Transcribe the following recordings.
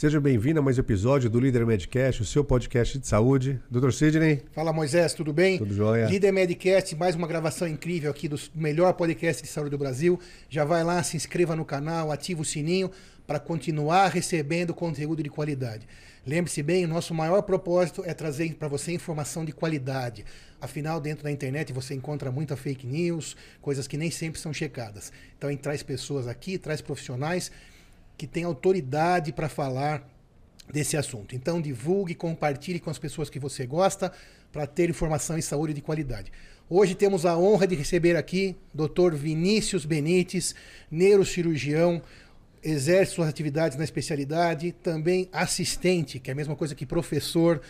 Seja bem-vindo a mais um episódio do Líder Medcast, o seu podcast de saúde. Doutor Sidney. Fala Moisés, tudo bem? Tudo jóia. Líder Medcast, mais uma gravação incrível aqui do melhor podcast de saúde do Brasil. Já vai lá, se inscreva no canal, ativa o sininho para continuar recebendo conteúdo de qualidade. Lembre-se bem, o nosso maior propósito é trazer para você informação de qualidade. Afinal, dentro da internet você encontra muita fake news, coisas que nem sempre são checadas. Então, traz pessoas aqui, traz profissionais que têm autoridade para falar desse assunto. Então, divulgue, compartilhe com as pessoas que você gosta para ter informação em saúde de qualidade. Hoje temos a honra de receber aqui Dr. Vinícius Benites, neurocirurgião, exerce suas atividades na especialidade, também assistente, que é a mesma coisa que professor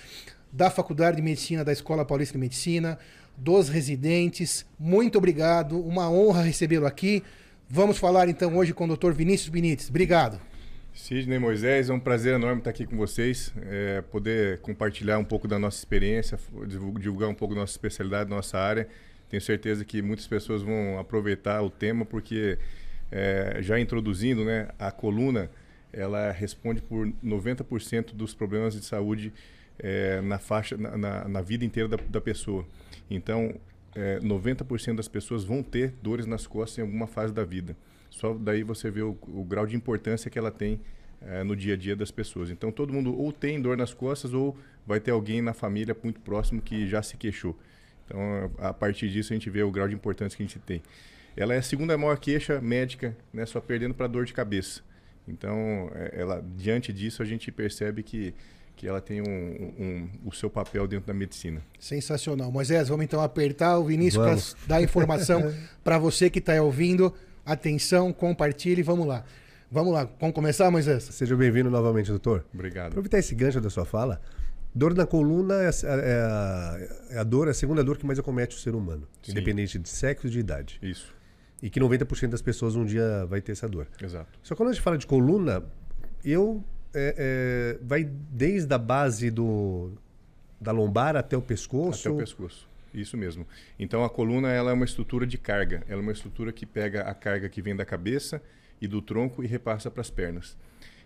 da Faculdade de Medicina da Escola Paulista de Medicina, dos residentes. Muito obrigado, uma honra recebê-lo aqui. Vamos falar então hoje com o Dr. Vinícius Benites. Obrigado. Sidney Moisés, é um prazer enorme estar aqui com vocês, é, poder compartilhar um pouco da nossa experiência, divulgar um pouco nossa especialidade, da nossa área. Tenho certeza que muitas pessoas vão aproveitar o tema, porque é, já introduzindo, né, a coluna, ela responde por 90% dos problemas de saúde é, na faixa, na, na, na, vida inteira da, da pessoa. Então, é, 90% das pessoas vão ter dores nas costas em alguma fase da vida. Só daí você vê o, o grau de importância que ela tem é, no dia a dia das pessoas. Então, todo mundo ou tem dor nas costas ou vai ter alguém na família muito próximo que já se queixou. Então, a partir disso, a gente vê o grau de importância que a gente tem. Ela é a segunda maior queixa médica, né, só perdendo para dor de cabeça. Então, é, ela, diante disso, a gente percebe que, que ela tem um, um, o seu papel dentro da medicina. Sensacional. Moisés, vamos então apertar o Vinícius para dar informação para você que está ouvindo. Atenção, compartilhe, vamos lá. Vamos lá, vamos começar, Moisés? Seja bem-vindo novamente, doutor. Obrigado. Aproveitar esse gancho da sua fala. Dor na coluna é, é, a, é a dor, é a segunda dor que mais acomete o ser humano, Sim. independente de sexo e de idade. Isso. E que 90% das pessoas um dia vai ter essa dor. Exato. Só que quando a gente fala de coluna, eu é, é, vai desde a base do da lombar até o pescoço. Até o pescoço. Isso mesmo. Então a coluna ela é uma estrutura de carga. Ela é uma estrutura que pega a carga que vem da cabeça e do tronco e repassa para as pernas.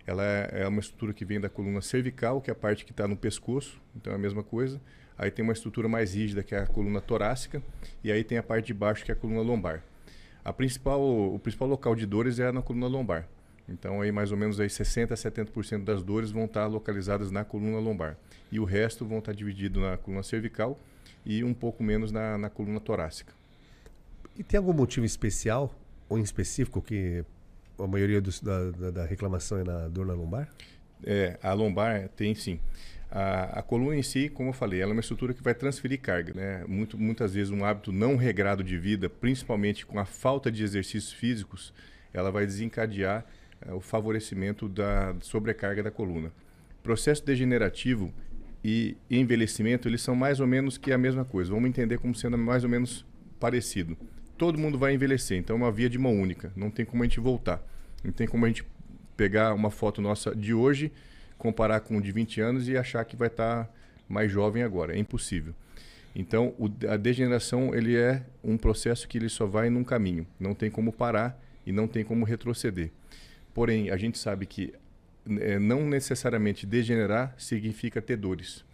Ela é, é uma estrutura que vem da coluna cervical, que é a parte que está no pescoço. Então é a mesma coisa. Aí tem uma estrutura mais rígida, que é a coluna torácica. E aí tem a parte de baixo, que é a coluna lombar. A principal, o principal local de dores é na coluna lombar. Então aí mais ou menos aí 60 a 70% das dores vão estar localizadas na coluna lombar. E o resto vão estar dividido na coluna cervical e um pouco menos na, na coluna torácica. E tem algum motivo especial ou em específico que a maioria dos, da, da, da, reclamação é na dor na lombar? É, a lombar tem sim. A, a, coluna em si, como eu falei, ela é uma estrutura que vai transferir carga. Né? Muito, muitas vezes um hábito não regrado de vida, principalmente com a falta de exercícios físicos, ela vai desencadear é, o favorecimento da sobrecarga da coluna. Processo degenerativo e envelhecimento, eles são mais ou menos que a mesma coisa. Vamos entender como sendo mais ou menos parecido. Todo mundo vai envelhecer, então é uma via de mão única. Não tem como a gente voltar. Não tem como a gente pegar uma foto nossa de hoje comparar com o de 20 anos e achar que vai estar tá mais jovem agora. É impossível. Então, o, a degeneração ele é um processo que ele só vai num caminho. Não tem como parar e não tem como retroceder. Porém, a gente sabe que é, não necessariamente degenerar significa ter dores.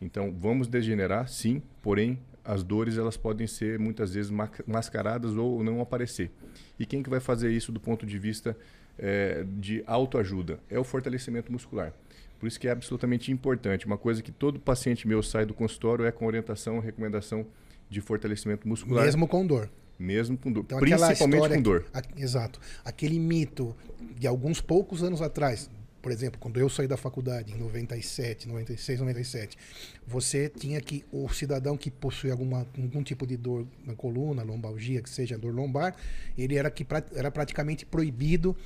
Então, vamos degenerar, sim, porém, as dores elas podem ser muitas vezes mascaradas ou não aparecer. E quem que vai fazer isso do ponto de vista é, de autoajuda? É o fortalecimento muscular. Por isso que é absolutamente importante. Uma coisa que todo paciente meu sai do consultório é com orientação, recomendação de fortalecimento muscular. Mesmo com dor. Mesmo com dor. Então, Principalmente com dor. A, exato. Aquele mito de alguns poucos anos atrás, por exemplo, quando eu saí da faculdade em 97, 96, 97, você tinha que o cidadão que possui alguma algum tipo de dor na coluna, lombalgia, que seja dor lombar, ele era que era praticamente proibido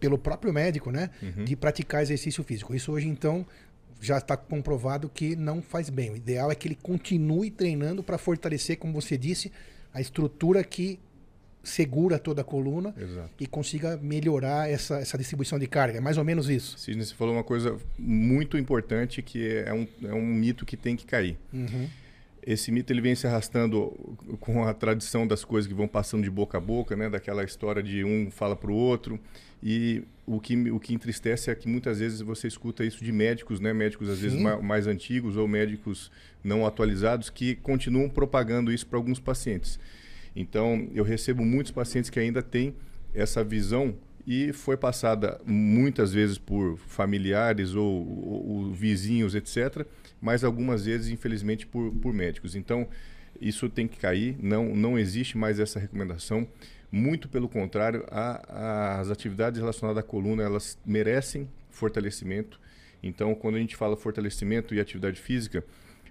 pelo próprio médico, né, uhum. de praticar exercício físico. Isso hoje então já está comprovado que não faz bem. O ideal é que ele continue treinando para fortalecer, como você disse, a estrutura que segura toda a coluna Exato. e consiga melhorar essa, essa distribuição de carga. É mais ou menos isso. Sidney, você falou uma coisa muito importante que é um, é um mito que tem que cair. Uhum. esse mito ele vem se arrastando com a tradição das coisas que vão passando de boca a boca, né? Daquela história de um fala para o outro. E o que, o que entristece é que muitas vezes você escuta isso de médicos, né? Médicos às Sim. vezes mais, mais antigos ou médicos não atualizados que continuam propagando isso para alguns pacientes. Então, eu recebo muitos pacientes que ainda têm essa visão e foi passada muitas vezes por familiares ou, ou, ou vizinhos, etc., mas algumas vezes, infelizmente, por, por médicos. Então, isso tem que cair, não, não existe mais essa recomendação. Muito pelo contrário, a, a, as atividades relacionadas à coluna, elas merecem fortalecimento. Então, quando a gente fala fortalecimento e atividade física,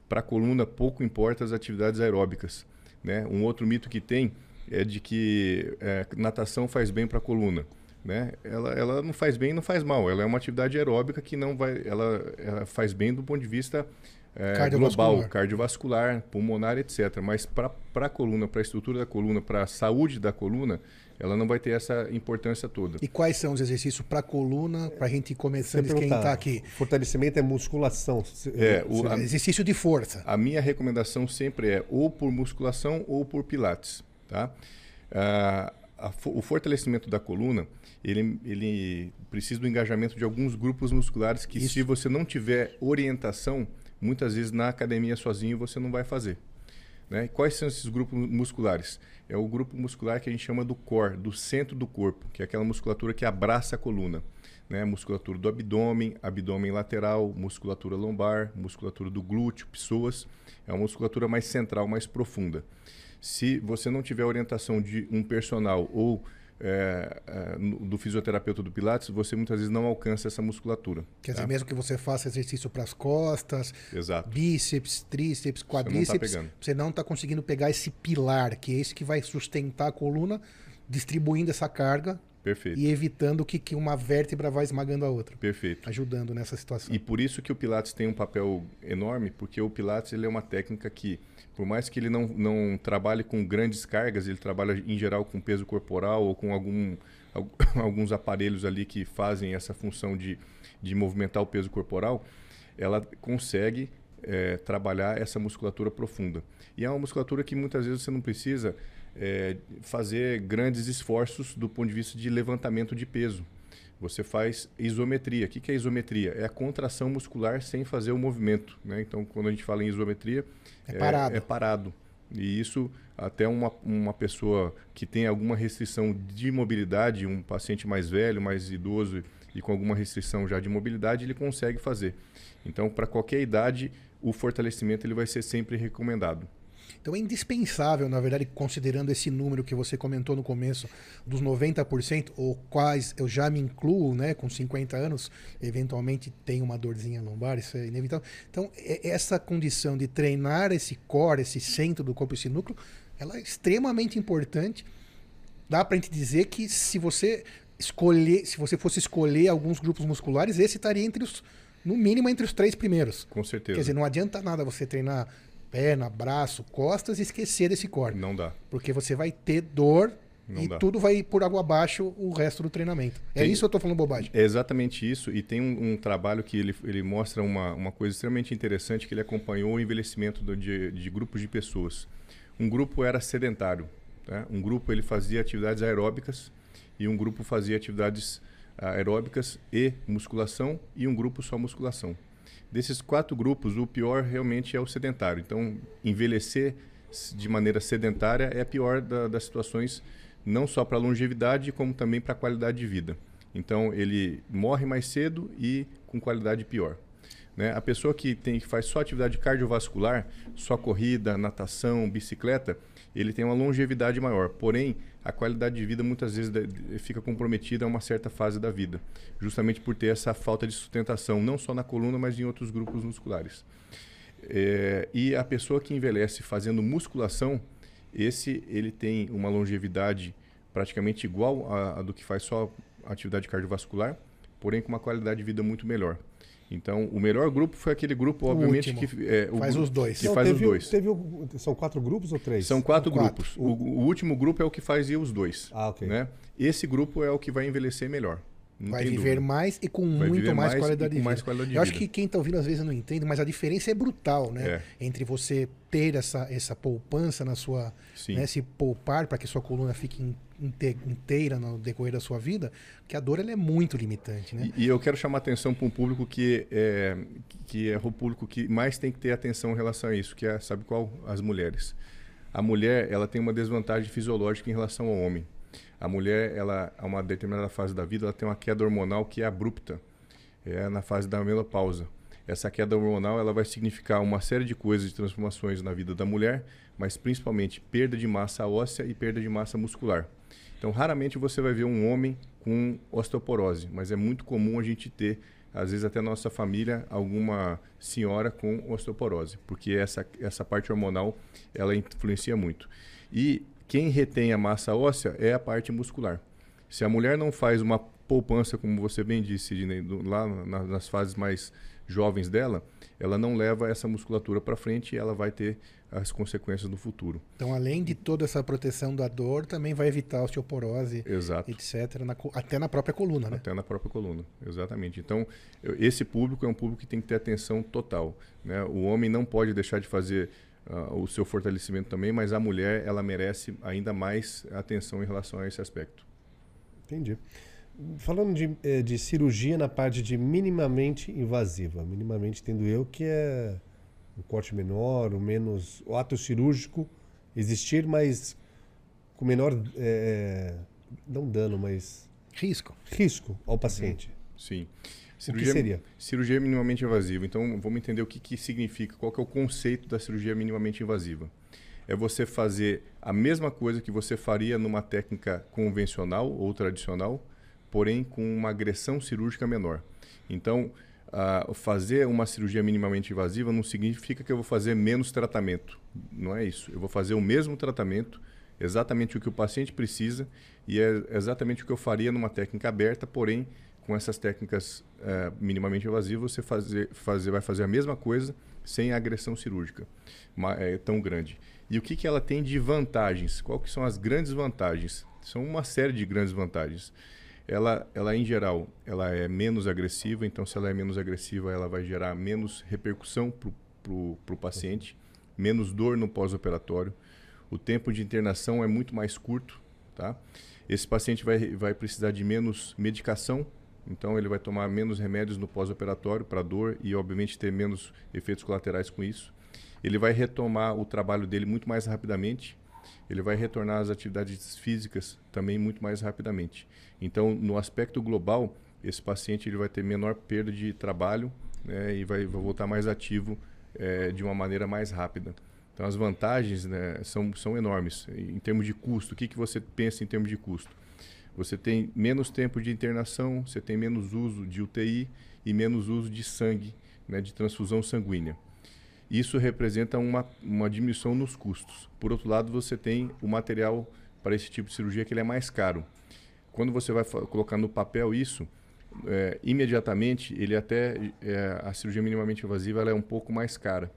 para a coluna pouco importa as atividades aeróbicas. Né? Um outro mito que tem é de que é, natação faz bem para a coluna. Né? Ela, ela não faz bem, não faz mal. Ela é uma atividade aeróbica que não vai, ela, ela faz bem do ponto de vista é, cardiovascular. global, cardiovascular, pulmonar, etc. Mas para a coluna, para a estrutura da coluna, para a saúde da coluna, ela não vai ter essa importância toda. E quais são os exercícios para a coluna, para a gente começando a esquentar aqui? Fortalecimento é musculação. É, o, a, exercício de força. A minha recomendação sempre é ou por musculação ou por pilates. Tá? Ah, a, o fortalecimento da coluna, ele, ele precisa do engajamento de alguns grupos musculares que, Isso. se você não tiver orientação, muitas vezes na academia sozinho você não vai fazer. Né? Quais são esses grupos musculares? É o grupo muscular que a gente chama do core, do centro do corpo, que é aquela musculatura que abraça a coluna. Né? Musculatura do abdômen, abdômen lateral, musculatura lombar, musculatura do glúteo, pessoas. É uma musculatura mais central, mais profunda. Se você não tiver orientação de um personal ou é, é, do fisioterapeuta do Pilates, você muitas vezes não alcança essa musculatura. Quer tá? dizer, mesmo que você faça exercício para as costas, Exato. bíceps, tríceps, quadríceps, você não está tá conseguindo pegar esse pilar, que é esse que vai sustentar a coluna, distribuindo essa carga Perfeito. E evitando que, que uma vértebra vá esmagando a outra. Perfeito. Ajudando nessa situação. E por isso que o Pilates tem um papel enorme, porque o Pilates ele é uma técnica que, por mais que ele não, não trabalhe com grandes cargas, ele trabalha em geral com peso corporal ou com algum, alguns aparelhos ali que fazem essa função de, de movimentar o peso corporal, ela consegue é, trabalhar essa musculatura profunda. E é uma musculatura que muitas vezes você não precisa é, fazer grandes esforços do ponto de vista de levantamento de peso. Você faz isometria. O que é isometria? É a contração muscular sem fazer o movimento. Né? Então, quando a gente fala em isometria, é, é parado. É parado. E isso, até uma, uma pessoa que tem alguma restrição de mobilidade, um paciente mais velho, mais idoso e com alguma restrição já de mobilidade, ele consegue fazer. Então, para qualquer idade, o fortalecimento ele vai ser sempre recomendado. Então é indispensável, na verdade, considerando esse número que você comentou no começo, dos 90%, ou quais eu já me incluo, né, com 50 anos, eventualmente tem uma dorzinha lombar, isso é inevitável. Então, é, essa condição de treinar esse core, esse centro do corpo, esse núcleo, ela é extremamente importante. Dá para a gente dizer que se você escolher, se você fosse escolher alguns grupos musculares, esse estaria entre os, no mínimo entre os três primeiros. Com certeza. Quer dizer, não adianta nada você treinar perna, braço, costas e esquecer desse core. Não dá. Porque você vai ter dor não e dá. tudo vai por água abaixo o resto do treinamento. É tem, isso ou eu estou falando bobagem? É exatamente isso. E tem um, um, trabalho que ele, ele mostra uma, uma coisa extremamente interessante, que ele acompanhou o envelhecimento do, de, de grupos de pessoas. Um grupo era sedentário. Tá? Um grupo ele fazia atividades aeróbicas e um grupo fazia atividades ah, aeróbicas e musculação e um grupo só musculação. Desses quatro grupos, o pior realmente é o sedentário. Então, envelhecer de maneira sedentária é a pior da, das situações, não só para a longevidade, como também para a qualidade de vida. Então, ele morre mais cedo e com qualidade pior. Né? A pessoa que, tem, que faz só atividade cardiovascular, só corrida, natação, bicicleta, ele tem uma longevidade maior. Porém, a qualidade de vida muitas vezes fica comprometida a uma certa fase da vida, justamente por ter essa falta de sustentação, não só na coluna, mas em outros grupos musculares. É, e a pessoa que envelhece fazendo musculação, esse ele tem uma longevidade praticamente igual a, a do que faz só atividade cardiovascular, porém com uma qualidade de vida muito melhor. Então, o melhor grupo foi aquele grupo, obviamente, que é, faz os dois. Que faz os dois. Teve, são quatro grupos ou três? São quatro, quatro. grupos. O, o, último grupo é o que fazia os dois. Ah, ok. Né? Esse grupo é o que vai envelhecer melhor. Não vai viver dúvida. mais e com Vai muito mais, mais qualidade de com mais vida. qualidade de Eu acho vida. que quem está ouvindo às vezes não entende, mas a diferença é brutal, né? É. Entre você ter essa, essa poupança na sua. Né, se poupar para que sua coluna fique inteira no decorrer da sua vida, que a dor ela é muito limitante, né? E, e eu quero chamar atenção para um público que é, que é o público que mais tem que ter atenção em relação a isso, que é, sabe qual? As mulheres. A mulher, ela tem uma desvantagem fisiológica em relação ao homem. A mulher, ela, a uma determinada fase da vida, ela tem uma queda hormonal que é abrupta. É na fase da menopausa. Essa queda hormonal, ela vai significar uma série de coisas, de transformações na vida da mulher, mas principalmente perda de massa óssea e perda de massa muscular. Então, raramente você vai ver um homem com osteoporose, mas é muito comum a gente ter, às vezes até na nossa família, alguma senhora com osteoporose, porque essa, essa parte hormonal ela influencia muito. E quem retém a massa óssea é a parte muscular. Se a mulher não faz uma poupança, como você bem disse, Sidney, lá na- nas fases mais jovens dela, ela não leva essa musculatura para frente e ela vai ter as consequências no futuro. Então, além de toda essa proteção da dor, também vai evitar osteoporose, Exato. etc., na até na própria coluna, né? Até na própria coluna, exatamente. Então, eu- esse público é um público que tem que ter atenção total. Né? O homem não pode deixar de fazer ah, o seu fortalecimento também, mas a mulher, ela merece ainda mais atenção em relação a esse aspecto. Entendi. Falando de, eh, de cirurgia na parte de minimamente invasiva, minimamente tendo eu que é um corte menor, o menos o ato cirúrgico existir, mas com menor eh, não dano, mas Risco. risco ao paciente. Sim. O que seria? Cirurgia minimamente invasiva. Então, vamos entender o que, que significa, qual que é o conceito da cirurgia minimamente invasiva. É você fazer a mesma coisa que você faria numa técnica convencional ou tradicional, porém com uma agressão cirúrgica menor. Então, ah, fazer uma cirurgia minimamente invasiva não significa que eu vou fazer menos tratamento. Não é isso. Eu vou fazer o mesmo tratamento, exatamente o que o paciente precisa, e é exatamente o que eu faria numa técnica aberta, porém com essas técnicas eh, minimamente invasivas, você fazer, fazer, vai fazer a mesma coisa sem agressão cirúrgica ma- eh, tão grande. E o que, que ela tem de vantagens? Qual são as grandes vantagens? São uma série de grandes vantagens. Ela, ela em geral, ela é menos agressiva, então se ela é menos agressiva, ela vai gerar menos repercussão para o paciente, menos dor no pós-operatório. O tempo de internação é muito mais curto, tá? Esse paciente vai, vai precisar de menos medicação, então ele vai tomar menos remédios no pós-operatório para dor e, obviamente, ter menos efeitos colaterais com isso. Ele vai retomar o trabalho dele muito mais rapidamente. Ele vai retornar às atividades físicas também muito mais rapidamente. Então, no aspecto global, esse paciente ele vai ter menor perda de trabalho né, e vai, vai voltar mais ativo eh, de uma maneira mais rápida. Então, as vantagens né, são, são enormes. Em termos de custo, o que, que você pensa em termos de custo? Você tem menos tempo de internação, você tem menos uso de UTI e menos uso de sangue, né, de transfusão sanguínea. Isso representa uma, uma diminuição nos custos. Por outro lado, você tem o material para esse tipo de cirurgia que ele é mais caro. Quando você vai colocar no papel isso, é, imediatamente ele até é, a cirurgia minimamente invasiva ela é um pouco mais cara.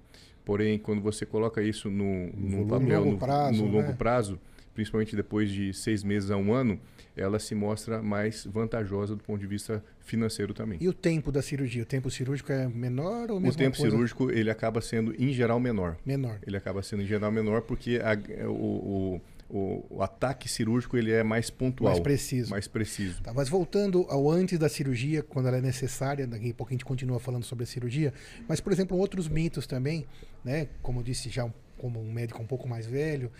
Porém, quando você coloca isso no, no volume. papel Longo no, prazo, no longo né? prazo, principalmente depois de seis meses a um ano, ela se mostra mais vantajosa do ponto de vista financeiro também. E o tempo da cirurgia? O tempo cirúrgico é menor ou O mesmo tempo cirúrgico ele acaba sendo em geral menor. menor? Ele acaba sendo em geral menor porque a- o, o, o, o ataque cirúrgico ele é mais pontual, Mais preciso. mais preciso. Tá, mas voltando ao antes da cirurgia, quando ela é necessária, daqui a pouco a gente continua falando sobre a cirurgia, mas, por exemplo, outros mitos também, né? Como eu disse já, como um médico um pouco mais velho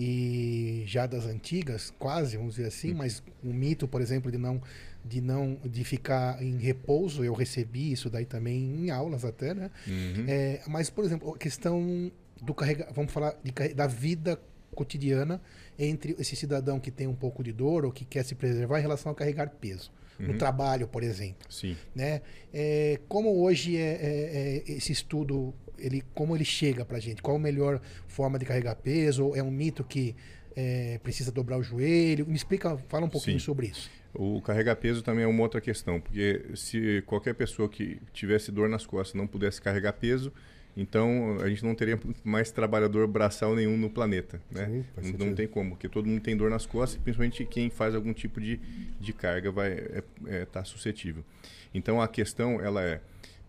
e já das antigas, quase, vamos dizer assim, mas um mito, por exemplo, de não de não de ficar em repouso, eu recebi isso daí também em aulas até, né? Uhum. É, mas, por exemplo, a questão do carregar, vamos falar de da vida cotidiana entre esse cidadão que tem um pouco de dor ou que quer se preservar em relação a carregar peso. No trabalho, por exemplo. Sim. Né? É, como hoje é, é- é esse estudo, ele, como ele chega pra gente? Qual a melhor forma de carregar peso? Ou é um mito que é, precisa dobrar o joelho? Me explica, fala um pouquinho Sim. sobre isso. O carregar peso também é uma outra questão, porque se qualquer pessoa que tivesse dor nas costas não pudesse carregar peso, Então a gente não teria mais trabalhador braçal nenhum no planeta, né? Sim, não, não, tem como, porque todo mundo tem dor nas costas, principalmente quem faz algum tipo de, de carga vai estar é, é, tá suscetível. Então a questão ela é,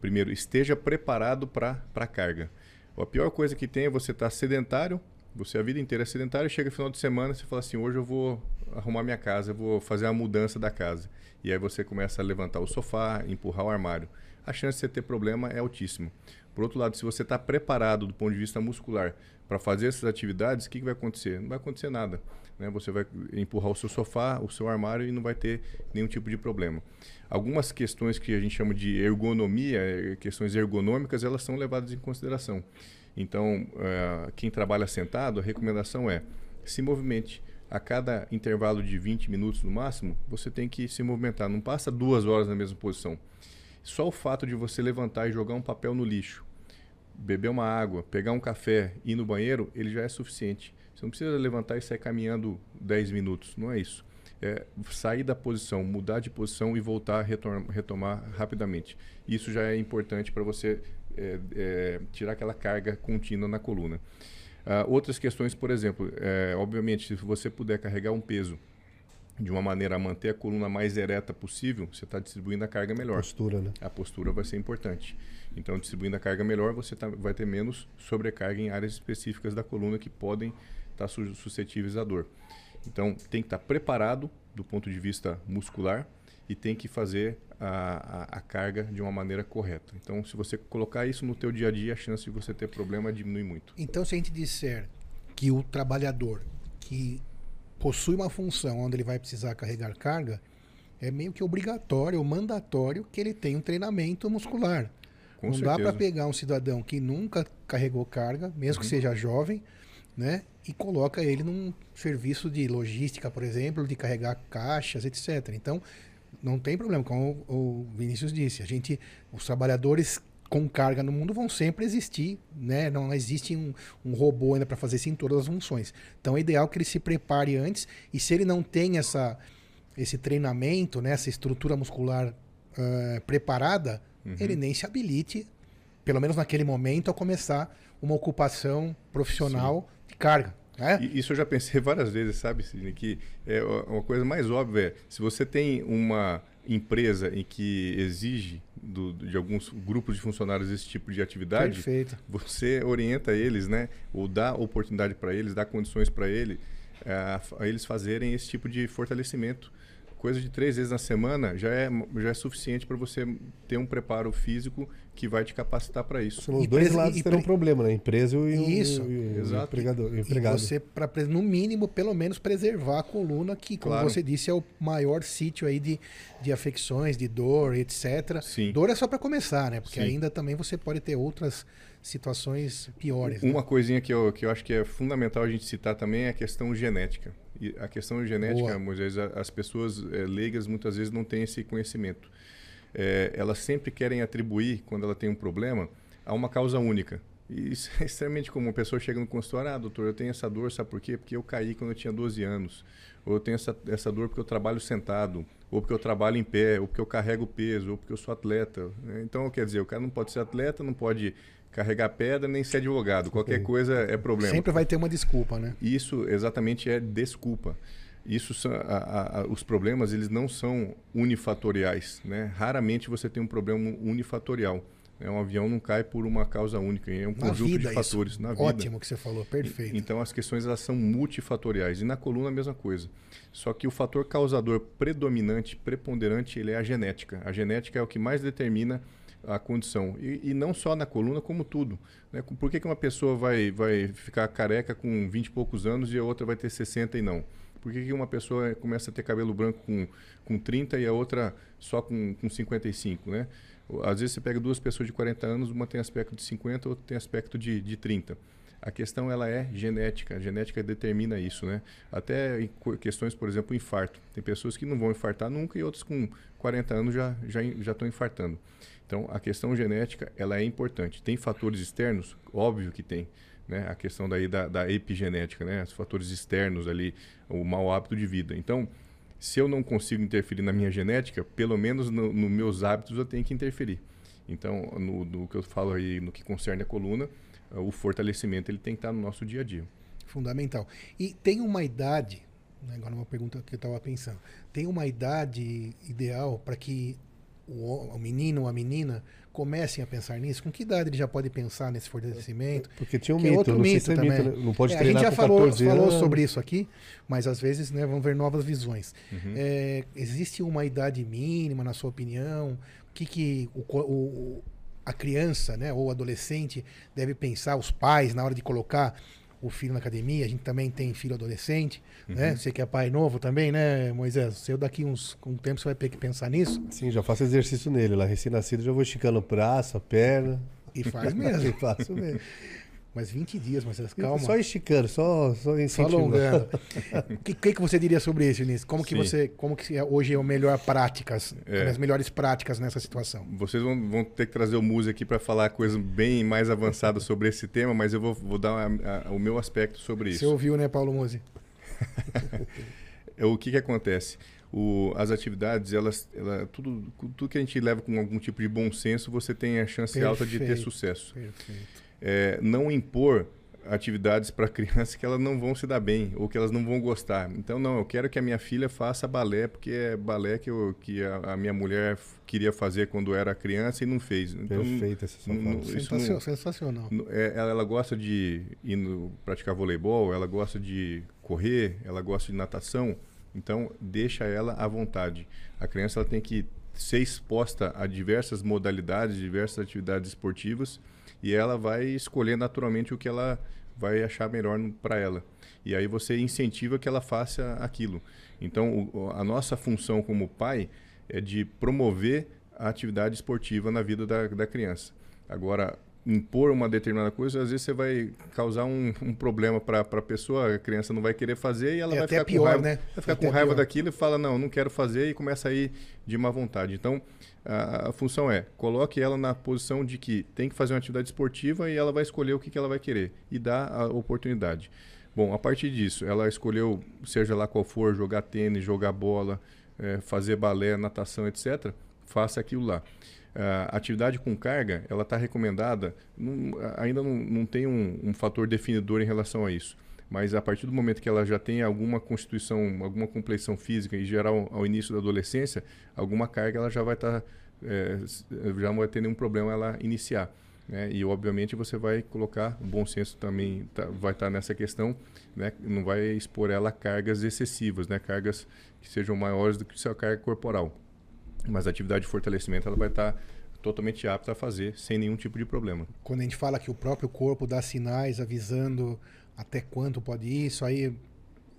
primeiro, esteja preparado para a carga. A pior coisa que tem é você estar tá sedentário, você a vida inteira é sedentário, chega no final de semana você fala assim, hoje eu vou arrumar minha casa, eu vou fazer a mudança da casa. E aí você começa a levantar o sofá, empurrar o armário. A chance de você ter problema é altíssima. Por outro lado, se você está preparado do ponto de vista muscular para fazer essas atividades, o que, que, vai acontecer? Não vai acontecer nada. Né? Você vai empurrar o seu sofá, o seu armário e não vai ter nenhum tipo de problema. Algumas questões que a gente chama de ergonomia, eh, questões ergonômicas, elas são levadas em consideração. Então, uh, quem trabalha sentado, a recomendação é se movimente. A cada intervalo de 20 minutos no máximo, você tem que se movimentar. Não passa duas horas na mesma posição. Só o fato de você levantar e jogar um papel no lixo, beber uma água, pegar um café e ir no banheiro, ele já é suficiente. Você não precisa levantar e sair caminhando 10 minutos, não é isso. É sair da posição, mudar de posição e voltar a retomar, retomar rapidamente. Isso já é importante para você é, é, tirar aquela carga contínua na coluna. Uh, outras questões, por exemplo, é, obviamente, se você puder carregar um peso de uma maneira a manter a coluna mais ereta possível, você está distribuindo a carga melhor. A postura, né? A postura vai ser importante. Então, distribuindo a carga melhor, você tá, vai ter menos sobrecarga em áreas específicas da coluna que podem estar tá suscetíveis à dor. Então, tem que estar tá preparado do ponto de vista muscular e tem que fazer a, a, a, carga de uma maneira correta. Então, se você colocar isso no teu dia a dia, a chance de você ter problema diminui muito. Então, se a gente disser que o trabalhador que possui uma função onde ele vai precisar carregar carga, é meio que obrigatório mandatório que ele tenha um treinamento muscular. Com Não certeza. dá para pegar um cidadão que nunca carregou carga, mesmo uhum. que seja jovem, né, e coloca ele num serviço de logística, por exemplo, de carregar caixas, etc. Então, não tem problema, como o Vinícius disse, a gente, os trabalhadores com carga no mundo vão sempre existir, né? Não existe um, um robô ainda para fazer isso em todas as funções. Então é ideal que ele se prepare antes e se ele não tem essa, esse treinamento, né? essa estrutura muscular uh, preparada, uhum. ele nem se habilite, pelo menos naquele momento, a começar uma ocupação profissional Sim. de carga. É? Isso eu já pensei várias vezes, sabe, Sidney, que é uma coisa mais óbvia. Se você tem uma empresa em que exige do, de alguns grupos de funcionários esse tipo de atividade, Perfeito. você orienta eles, né? Ou dá oportunidade para eles, dá condições para ele, a, a eles fazerem esse tipo de fortalecimento coisa de três vezes na semana já é, já é suficiente para você ter um preparo físico que vai te capacitar para isso. São os dois lados terão um problema, né? Empresa e isso. o, e, Exato. empregador. E, empregado. E você, para no mínimo, pelo menos preservar a coluna, que, como claro. você disse, é o maior sítio aí de, de afecções, de dor, etc. Sim. Dor é só para começar, né? Porque Sim. ainda também você pode ter outras situações piores. Uma né? coisinha que eu, que eu acho que é fundamental a gente citar também é a questão genética. E a questão genética, Boa. Moisés, as pessoas é, leigas muitas vezes não têm esse conhecimento. É, elas sempre querem atribuir, quando ela tem um problema, a uma causa única. E isso é extremamente comum. A pessoa chega no consultório, ah, doutor, eu tenho essa dor, sabe por quê? Porque eu caí quando eu tinha 12 anos. Ou eu tenho essa, essa dor porque eu trabalho sentado. Ou porque eu trabalho em pé. Ou porque eu carrego peso. Ou porque eu sou atleta. Então, quer dizer, o cara não pode ser atleta, não pode carregar pedra nem ser advogado. Qualquer coisa é problema. Sempre vai ter uma desculpa, né? Isso exatamente é desculpa. Isso são, a, a, os problemas eles não são unifatoriais, né? Raramente você tem um problema unifatorial. Né? Um avião não cai por uma causa única, é um na conjunto vida, de fatores isso. na vida. Ótimo que você falou, perfeito. então as questões elas são multifatoriais e na coluna a mesma coisa. Só que o fator causador predominante, preponderante, ele é a genética. A genética é o que mais determina a condição. E, e, não só na coluna, como tudo. Né? Por que, que uma pessoa vai, vai ficar careca com 20 e poucos anos e a outra vai ter 60 e não? Por que, que uma pessoa começa a ter cabelo branco com, com 30 e a outra só com, com 55, né? Às vezes você pega duas pessoas de 40 anos, uma tem aspecto de 50, outra tem aspecto de, de 30. A questão ela é genética, a genética determina isso, né? Até em questões, por exemplo, infarto. Tem pessoas que não vão infartar nunca e outras com 40 anos já já já estão infartando. Então, a questão genética ela é importante. Tem fatores externos? Óbvio que tem. Né? A questão daí da, da epigenética, né? os fatores externos ali, o mau hábito de vida. Então, se eu não consigo interferir na minha genética, pelo menos nos no meus hábitos eu tenho que interferir. Então, no, no que eu falo aí, no que concerne a coluna, o fortalecimento ele tem que estar no nosso dia a dia. Fundamental. E tem uma idade, né, agora uma pergunta que eu estava pensando, tem uma idade ideal para que o, menino ou a menina comecem a pensar nisso? Com que idade ele já pode pensar nesse fortalecimento? Porque tinha um mito, outro não mito também. Mito? Não pode é, treinar A gente já falou, falou sobre isso aqui, mas às vezes né, vão ver novas visões. Uhum. É, existe uma idade mínima, na sua opinião? O que, que o, o, a criança né, ou adolescente deve pensar, os pais, na hora de colocar o filho na academia, a gente também tem filho adolescente, né? uhum. né? Você que é pai novo também, né, Moisés? Você daqui uns um tempo você vai ter que pensar nisso? Sim, já faço exercício nele lá, recém-nascido, já vou esticando o braço, a perna. E faz mesmo. faço mesmo. Mas 20 dias, mas calma. Só esticando, só, só Só alongando. O que, que, que, você diria sobre isso, Vinícius? Como que Sim. você, como que é, hoje é o melhor práticas, é. as melhores práticas nessa situação? Vocês vão, vão ter que trazer o Muse aqui para falar coisa bem mais avançada sobre esse tema, mas eu vou, vou dar a, a, o meu aspecto sobre isso. Você ouviu, né, Paulo Muse? o que que acontece? O, as atividades, elas, ela, tudo, tudo que a gente leva com algum tipo de bom senso, você tem a chance Perfeito. alta de ter sucesso. Perfeito é, não impor atividades para crianças que elas não vão se dar bem ou que elas não vão gostar. Então, não, eu quero que a minha filha faça balé porque é balé que, eu, que a, a minha mulher queria fazer quando era criança e não fez. Então, Perfeita essa sua Sensacional. sensacional. É, ela, ela, gosta de ir no, praticar voleibol, ela gosta de correr, ela gosta de natação. Então, deixa ela à vontade. A criança ela tem que ser exposta a diversas modalidades, diversas atividades esportivas e ela vai escolher naturalmente o que ela vai achar melhor para ela. E aí você incentiva que ela faça aquilo. Então, o, a nossa função como pai é de promover a atividade esportiva na vida da, da criança. Agora, impor uma determinada coisa, às vezes você vai causar um, um problema para a pessoa, a criança não vai querer fazer e ela é vai ficar pior, com raiva, né? vai ficar com raiva pior. daquilo e fala, não, não quero fazer e começa a ir de má vontade. Então, a, a, função é, coloque ela na posição de que tem que fazer uma atividade esportiva e ela vai escolher o que, que ela vai querer e dá a oportunidade. Bom, a partir disso, ela escolheu, seja lá qual for, jogar tênis, jogar bola, é, fazer balé, natação, etc., faça aquilo lá. A atividade com carga, ela está recomendada, não, ainda não, não tem um, um, fator definidor em relação a isso. Mas a partir do momento que ela já tem alguma constituição, alguma compleição física, em geral ao início da adolescência, alguma carga ela já vai estar, tá, é, já não vai ter nenhum problema ela iniciar. Né? E obviamente você vai colocar, o bom senso também tá, vai estar tá nessa questão, né? não vai expor ela a cargas excessivas, né? cargas que sejam maiores do que sua carga corporal. Mas a atividade de fortalecimento ela vai estar totalmente apta a fazer sem nenhum tipo de problema. Quando a gente fala que o próprio corpo dá sinais avisando até quanto pode ir, isso aí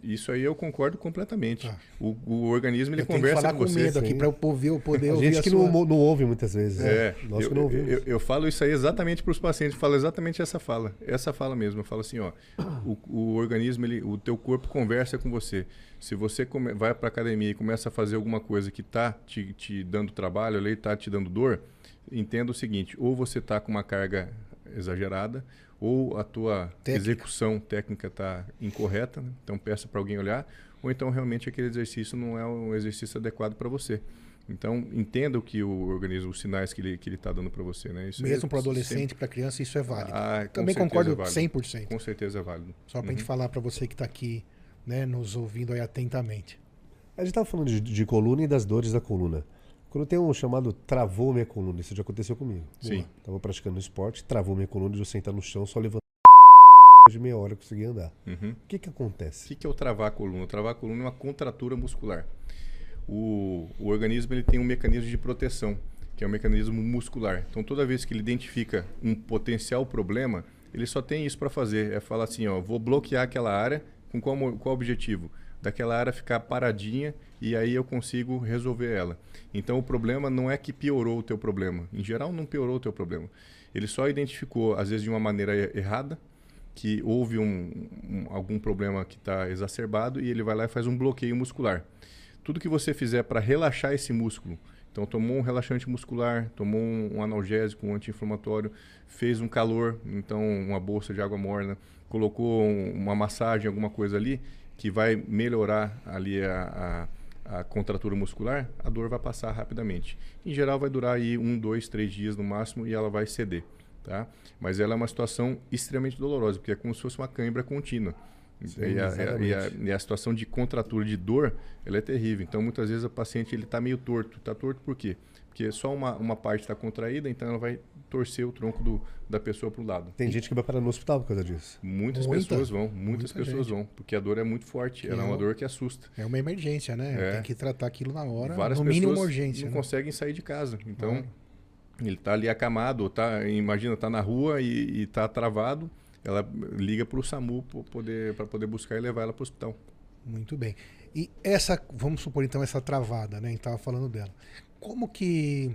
isso aí eu concordo completamente. Tá. O, o, organismo ele eu conversa falar com, você. medo aqui para eu poder, poder a ouvir gente a que sua... não, não ouve muitas vezes. É, né? Nós eu, que não ouvimos. Eu, eu, falo isso aí exatamente para os pacientes. Falo exatamente essa fala. Essa fala mesmo. Eu falo assim, ó, o, o organismo, ele, o teu corpo conversa com você. Se você come, vai para academia e começa a fazer alguma coisa que está te, te dando trabalho, ele está te dando dor, entenda o seguinte: ou você está com uma carga exagerada, ou a tua técnica. execução técnica está incorreta, né? então peça para alguém olhar, ou então realmente aquele exercício não é um exercício adequado para você. Então, entenda o que o organismo, os sinais que ele está que ele tá dando para você. Né? Isso Mesmo é, para adolescente, para criança, isso é válido. Ah, Também concordo é válido. 100%. Com certeza é válido. Só para a uhum. gente falar para você que está aqui né, nos ouvindo aí atentamente. A gente estava falando de, de coluna e das dores da coluna. Quando tem um chamado travou minha coluna, isso já aconteceu comigo. Sim. Estava praticando esporte, travou minha coluna de eu sentar no chão, só levantar de meia hora eu consegui andar. Uhum. O que que acontece? O que, que é o travar a coluna? O travar a coluna é uma contratura muscular. O, o organismo ele tem um mecanismo de proteção, que é um mecanismo muscular. Então, toda vez que ele identifica um potencial problema, ele só tem isso para fazer. É falar assim, ó, vou bloquear aquela área com qual, qual objetivo? Daquela área ficar paradinha e aí eu consigo resolver ela. Então o problema não é que piorou o teu problema. Em geral não piorou o teu problema. Ele só identificou às vezes de uma maneira errada que houve um, um algum problema que está exacerbado e ele vai lá e faz um bloqueio muscular. Tudo que você fizer para relaxar esse músculo, então tomou um relaxante muscular, tomou um, analgésico, um anti-inflamatório, fez um calor, então uma bolsa de água morna, colocou um, uma massagem, alguma coisa ali que vai melhorar ali a, a a contratura muscular, a dor vai passar rapidamente. Em geral, vai durar aí um, dois, três dias no máximo e ela vai ceder. Tá? Mas ela é uma situação extremamente dolorosa, porque é como se fosse uma cãibra contínua. Sim, e, a, e, a, e, a, situação de contratura de dor, ela é terrível. Então, muitas vezes o paciente ele está meio torto. Está torto por quê? Porque só uma, uma parte está contraída, então ela vai torcer o tronco do, da pessoa para o lado. Tem gente que vai parar no hospital por causa disso. Muitas Muita. pessoas vão, muitas Muita pessoas gente. vão, porque a dor é muito forte, ela é, é uma dor que assusta. É uma emergência, né? É. Tem que tratar aquilo na hora, Várias no mínimo uma urgência. não né? conseguem sair de casa, então... Ele está ali acamado, tá, imagina, está na rua e está travado, ela liga para o SAMU para poder, poder buscar e levar ela para o hospital. Muito bem. E essa, vamos supor então, essa travada, né? A gente estava falando dela. Como que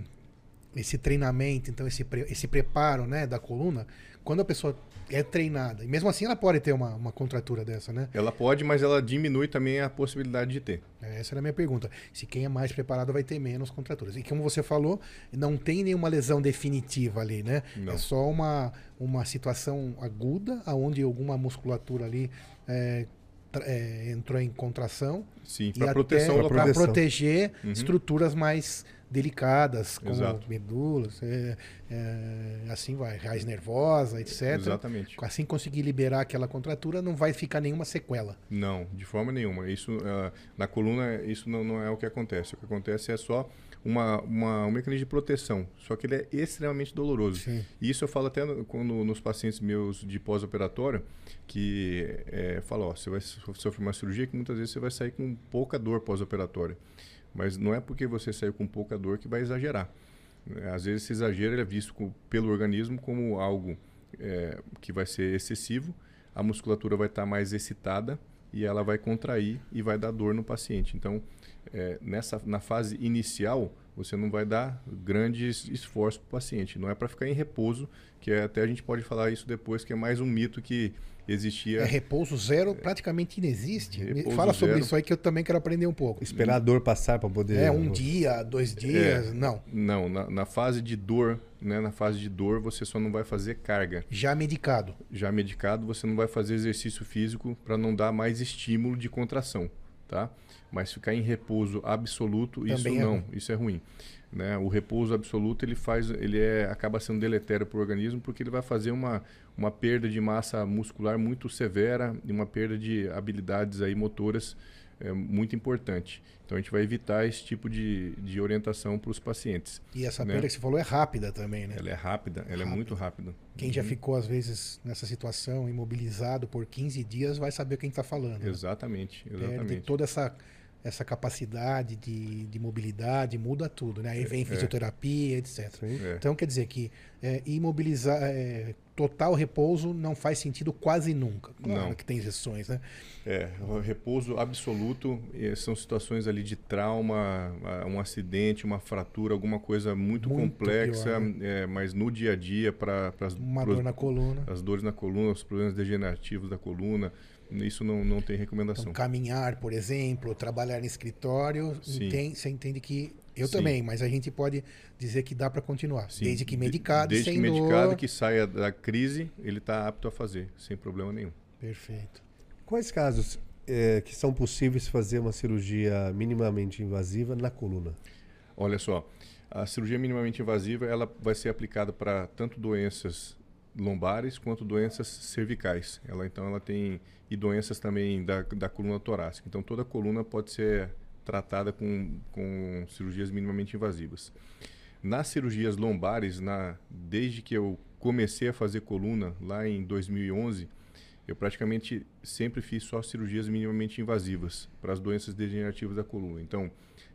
esse treinamento, então, esse, pre, esse preparo né, da coluna, quando a pessoa é treinada, e mesmo assim ela pode ter uma, uma contratura dessa, né? Ela pode, mas ela diminui também a possibilidade de ter. É, essa era a minha pergunta. Se quem é mais preparado vai ter menos contraturas. E como você falou, não tem nenhuma lesão definitiva ali, né? Não. É só uma, uma situação aguda, onde alguma musculatura ali é, é, entrou em contração. Sim, para proteção. Para proteger uhum. estruturas mais delicadas, como Exato. medulas, é, é, assim vai, raiz nervosa, etc. Exatamente. Assim conseguir liberar aquela contratura, não vai ficar nenhuma sequela. Não, de forma nenhuma. Isso uh, na coluna isso não, não, é o que acontece. O que acontece é só uma, uma, um mecanismo de proteção, só que ele é extremamente doloroso. Sim. E isso eu falo até no, quando, nos pacientes meus de pós-operatório, que é, fala, ó, você vai sofrer uma cirurgia que muitas vezes você vai sair com pouca dor pós-operatória. Mas não é porque você saiu com pouca dor que vai exagerar. É, às vezes esse exagero é visto com, pelo organismo como algo é, que vai ser excessivo, a musculatura vai estar tá mais excitada e ela vai contrair e vai dar dor no paciente. Então, é, nessa, na fase inicial, você não vai dar grandes esforços para o paciente. Não é para ficar em repouso, que é, até a gente pode falar isso depois, que é mais um mito que existia. É repouso zero, praticamente inexiste. Fala sobre zero. isso aí que eu também quero aprender um pouco. Esperar a dor passar para poder. É, um dia, dois dias, é, não. Não, na, na, fase de dor, né? Na fase de dor, você só não vai fazer carga. Já medicado. Já medicado, você não vai fazer exercício físico para não dar mais estímulo de contração, tá? Mas ficar em repouso absoluto, Também isso é não, ruim. isso é ruim. Né? O repouso absoluto ele faz, ele é, acaba sendo deletério para o organismo porque ele vai fazer uma, uma perda de massa muscular muito severa e uma perda de habilidades aí motoras é, muito importante. Então a gente vai evitar esse tipo de, de orientação para os pacientes. E essa né? perda que você falou é rápida também, né? Ela é rápida, ela rápida. é muito rápida. Quem uhum. já ficou às vezes nessa situação imobilizado por 15 dias vai saber quem está falando. Né? Exatamente, exatamente. Perde toda essa essa capacidade de, de mobilidade, muda tudo, né? Aí vem é. fisioterapia, etc. É. Então quer dizer que é, imobilizar, é, total repouso não faz sentido quase nunca. Claro não. que tem exceções, né? É, repouso absoluto são situações ali de trauma, um acidente, uma fratura, alguma coisa muito, muito complexa, pior, né? é, mas no dia a dia para uma pros, dor na coluna, as dores na coluna, os problemas degenerativos da coluna isso não, não tem recomendação. Então, caminhar, por exemplo, trabalhar em escritório, entende, você entende que. Eu Sim. também, mas a gente pode dizer que dá para continuar. Sim. Desde que medicado, desde sem que medicado, dor. que saia da crise, ele está apto a fazer, sem problema nenhum. Perfeito. Quais casos é, que são possíveis fazer uma cirurgia minimamente invasiva na coluna? Olha só, a cirurgia minimamente invasiva ela vai ser aplicada para tanto doenças lombares quanto doenças cervicais. Ela então ela tem e doenças também da, da coluna torácica. Então toda coluna pode ser tratada com, com cirurgias minimamente invasivas. Nas cirurgias lombares, na, desde que eu comecei a fazer coluna lá em 2011, eu praticamente sempre fiz só cirurgias minimamente invasivas para as doenças degenerativas da coluna. Então,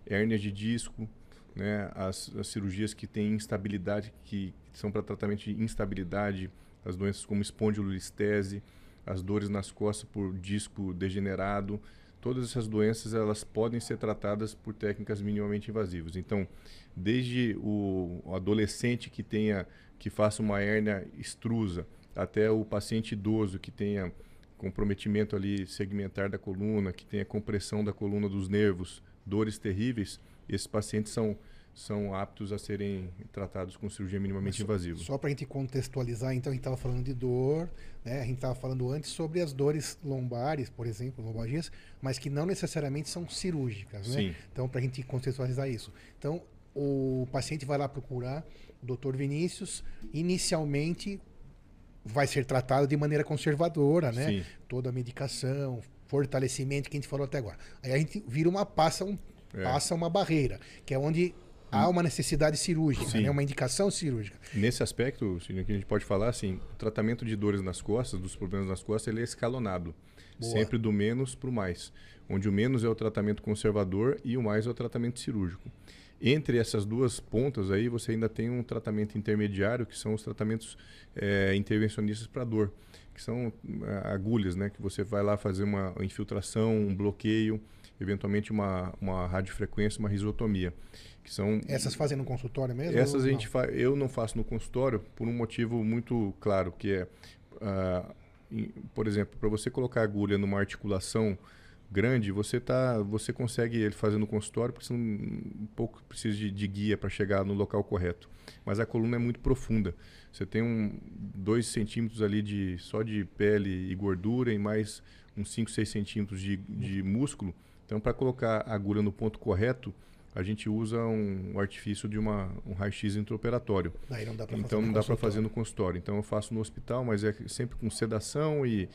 hérnia de disco, né, as, as cirurgias que têm instabilidade, que são para tratamento de instabilidade, as doenças como espondilolistese, as dores nas costas por disco degenerado, todas essas doenças elas podem ser tratadas por técnicas minimamente invasivas. Então, desde o adolescente que tenha que faça uma hérnia extrusa, até o paciente idoso que tenha comprometimento ali segmentar da coluna, que tenha compressão da coluna dos nervos, dores terríveis, esses pacientes são são aptos a serem tratados com cirurgia minimamente Só- invasiva. Só para a gente contextualizar, então a gente estava falando de dor, né? a gente estava falando antes sobre as dores lombares, por exemplo, lombalgias, mas que não necessariamente são cirúrgicas. Né? Sim. Então, para a gente contextualizar isso. Então, o paciente vai lá procurar o Dr. Vinícius, inicialmente vai ser tratado de maneira conservadora, né? Sim. Toda a medicação, fortalecimento que a gente falou até agora. Aí a gente vira uma passa, um, É. passa uma barreira, que é onde há uma necessidade cirúrgica, né? uma indicação cirúrgica. Nesse aspecto, que a gente pode falar assim, o tratamento de dores nas costas, dos problemas nas costas, ele é escalonado. Boa. Sempre do menos para o mais. Onde o menos é o tratamento conservador e o mais é o tratamento cirúrgico. Entre essas duas pontas aí, você ainda tem um tratamento intermediário, que são os tratamentos eh, intervencionistas para dor, que são ah, agulhas, né? Que você vai lá fazer uma infiltração, um bloqueio, eventualmente uma, uma radiofrequência, uma risotomia. Que são Essas fazem no consultório mesmo? essas a gente não? fa... eu não faço no consultório por um motivo muito claro, que é, ah, em- por exemplo, para você colocar agulha numa articulação grande, você tá, você consegue ele fazer no consultório, porque você não, um pouco precisa de, de guia para chegar no local correto. Mas a coluna é muito profunda. Você tem um dois centímetros ali de só de pele e gordura e mais uns 5, 6 centímetros de, de músculo. Então, para colocar a agulha no ponto correto, a gente usa um, artifício de uma, um raio-x intraoperatório. Daí não dá pra Então não dá para fazer no consultório. Então eu faço no hospital, mas é sempre com sedação e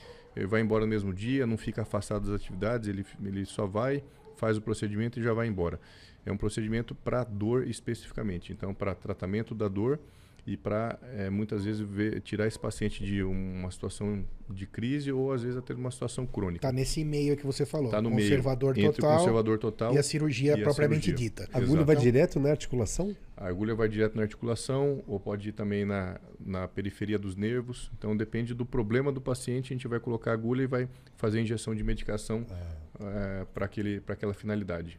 vai embora no mesmo dia, não fica afastado das atividades, ele, ele só vai, faz o procedimento e já vai embora. É um procedimento para dor especificamente. Então, para tratamento da dor e para muitas vezes ver- tirar esse paciente de uma situação de crise ou às vezes até de uma situação crônica. Tá nesse meio que você falou. Tá no meio, conservador entre total o conservador total e a cirurgia e a propriamente cirurgia. dita. A agulha vai Então, direto na articulação? A agulha vai direto na articulação ou pode ir também na, na periferia dos nervos. Então depende do problema do paciente, a gente vai colocar a agulha e vai fazer a injeção de medicação para aquela finalidade.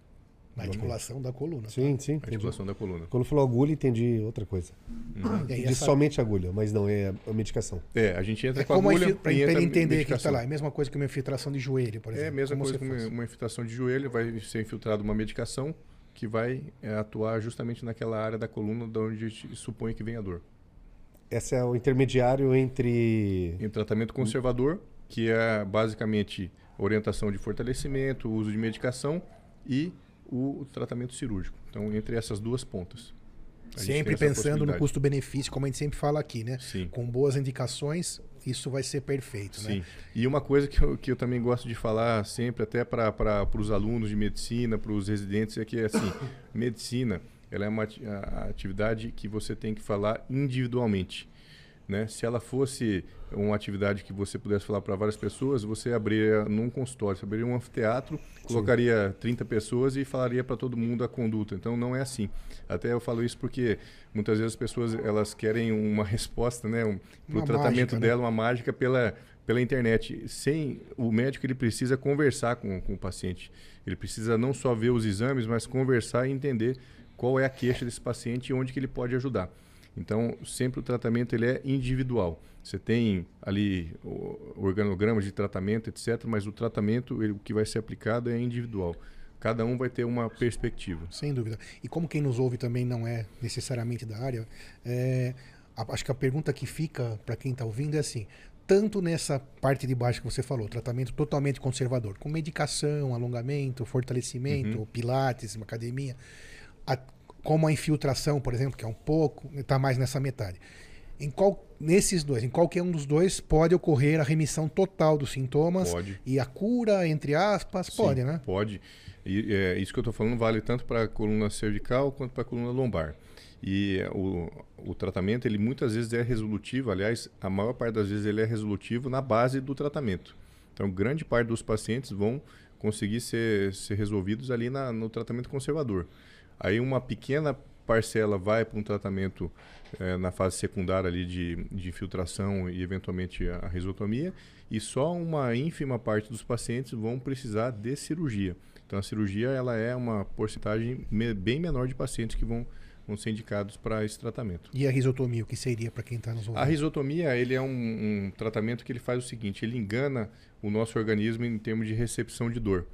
Na articulação da coluna. Sim, sim. entendi. Articulação da coluna. Quando falou agulha, entendi outra coisa. Aí Entendi essa- somente agulha, mas não, é a medicação. É, a gente entra É com a como agulha para ele entender que está lá. É a mesma coisa que uma infiltração de joelho, por exemplo. É a mesma Como coisa que uma infiltração de joelho, vai ser infiltrada uma medicação que vai é, atuar justamente naquela área da coluna de onde a gente supõe que vem a dor. Esse é o intermediário entre. Em tratamento conservador, que é basicamente orientação de fortalecimento, uso de medicação e o tratamento cirúrgico. Então, entre essas duas pontas. Sempre pensando no custo-benefício, como a gente sempre fala aqui, né? Sim. Com boas indicações, isso vai ser perfeito, Sim. né? E uma coisa que eu, que eu também gosto de falar sempre, até para os alunos de medicina, para os residentes, é que assim, medicina ela é uma atividade que você tem que falar individualmente. Né? Se ela fosse uma atividade que você pudesse falar para várias pessoas, você abriria num consultório, você abriria um anfiteatro, colocaria 30 pessoas e falaria para todo mundo a conduta. Então não é assim. Até eu falo isso porque muitas vezes as pessoas elas querem uma resposta, né, um, para o tratamento mágica, né? dela, uma mágica pela pela internet. Sem o médico ele precisa conversar com, com o paciente. Ele precisa não só ver os exames, mas conversar e entender qual é a queixa desse paciente e onde que ele pode ajudar. Então, sempre o tratamento ele é individual. Você tem ali o organograma de tratamento, etc., mas o tratamento, ele, o que vai ser aplicado é individual. Cada um vai ter uma perspectiva. Sem dúvida. E como quem nos ouve também não é necessariamente da área, é, a- acho que a pergunta que fica para quem está ouvindo é assim: tanto nessa parte de baixo que você falou, tratamento totalmente conservador, com medicação, alongamento, fortalecimento, Uhum. pilates, uma academia, a- como a infiltração, por exemplo, que é um pouco, está mais nessa metade. Em qual, nesses dois, em qualquer um dos dois, pode ocorrer a remissão total dos sintomas Pode. e a cura, entre aspas, pode, Sim, né? Pode. E é, isso que eu estou falando vale tanto para a coluna cervical quanto para a coluna lombar. E é, o, o tratamento, ele muitas vezes é resolutivo, aliás, a maior parte das vezes ele é resolutivo na base do tratamento. Então, grande parte dos pacientes vão conseguir ser, ser resolvidos ali na, no tratamento conservador. Aí uma pequena parcela vai para um tratamento eh, na fase secundária ali de, de infiltração e eventualmente a risotomia e só uma ínfima parte dos pacientes vão precisar de cirurgia. Então a cirurgia ela é uma porcentagem me- bem menor de pacientes que vão, vão ser indicados para esse tratamento. E a risotomia, o que seria para quem está nos ouvindo? A risotomia ele é um, um tratamento que ele faz o seguinte, ele engana o nosso organismo em termos de recepção de dor.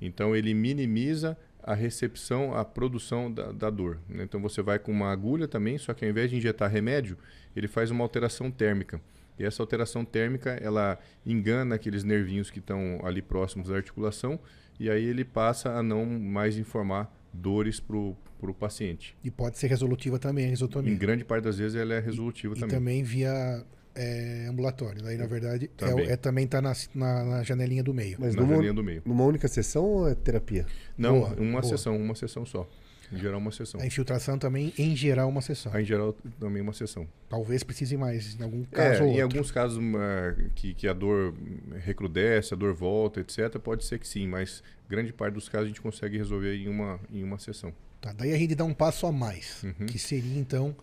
Então ele minimiza a recepção, a produção da, da dor. Né? Então você vai com uma agulha também, só que ao invés de injetar remédio, ele faz uma alteração térmica. E essa alteração térmica, ela engana aqueles nervinhos que estão ali próximos da articulação e aí ele passa a não mais informar dores para o paciente. E pode ser resolutiva também, a risotomia. Em grande parte das vezes ela é resolutiva e, também. E também via é, ambulatório. Daí, na verdade, é também, é, é também está na, na, na, janelinha do meio. Mas na numa, janelinha do meio. Numa única sessão ou é terapia? Não, boa, uma boa. sessão, uma sessão só. Em geral, uma sessão. A infiltração também, em geral, uma sessão. Ah, em geral, também uma sessão. Talvez precise mais, em algum caso. É, em alguns casos uh, que, que a dor recrudesce, a dor volta, etc., pode ser que sim, mas grande parte dos casos a gente consegue resolver em uma, em uma sessão. Tá, daí a gente dá um passo a mais, uhum. que seria então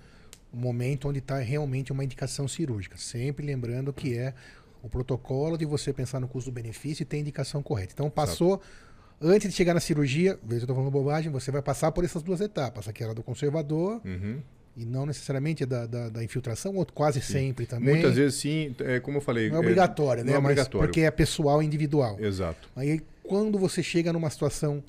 o momento onde está realmente uma indicação cirúrgica. Sempre lembrando que é o protocolo de você pensar no custo-benefício e ter a indicação correta. Então, passou. Exato antes de chegar na cirurgia, veja, eu estou falando bobagem, você vai passar por essas duas etapas. Aquela do conservador uhum. e não necessariamente da, da, da, infiltração, ou quase sim. sempre também. Muitas vezes sim, é, como eu falei. Não é obrigatório, é, né? Não é obrigatório. Mas porque é pessoal individual. Exato. Aí quando você chega numa situação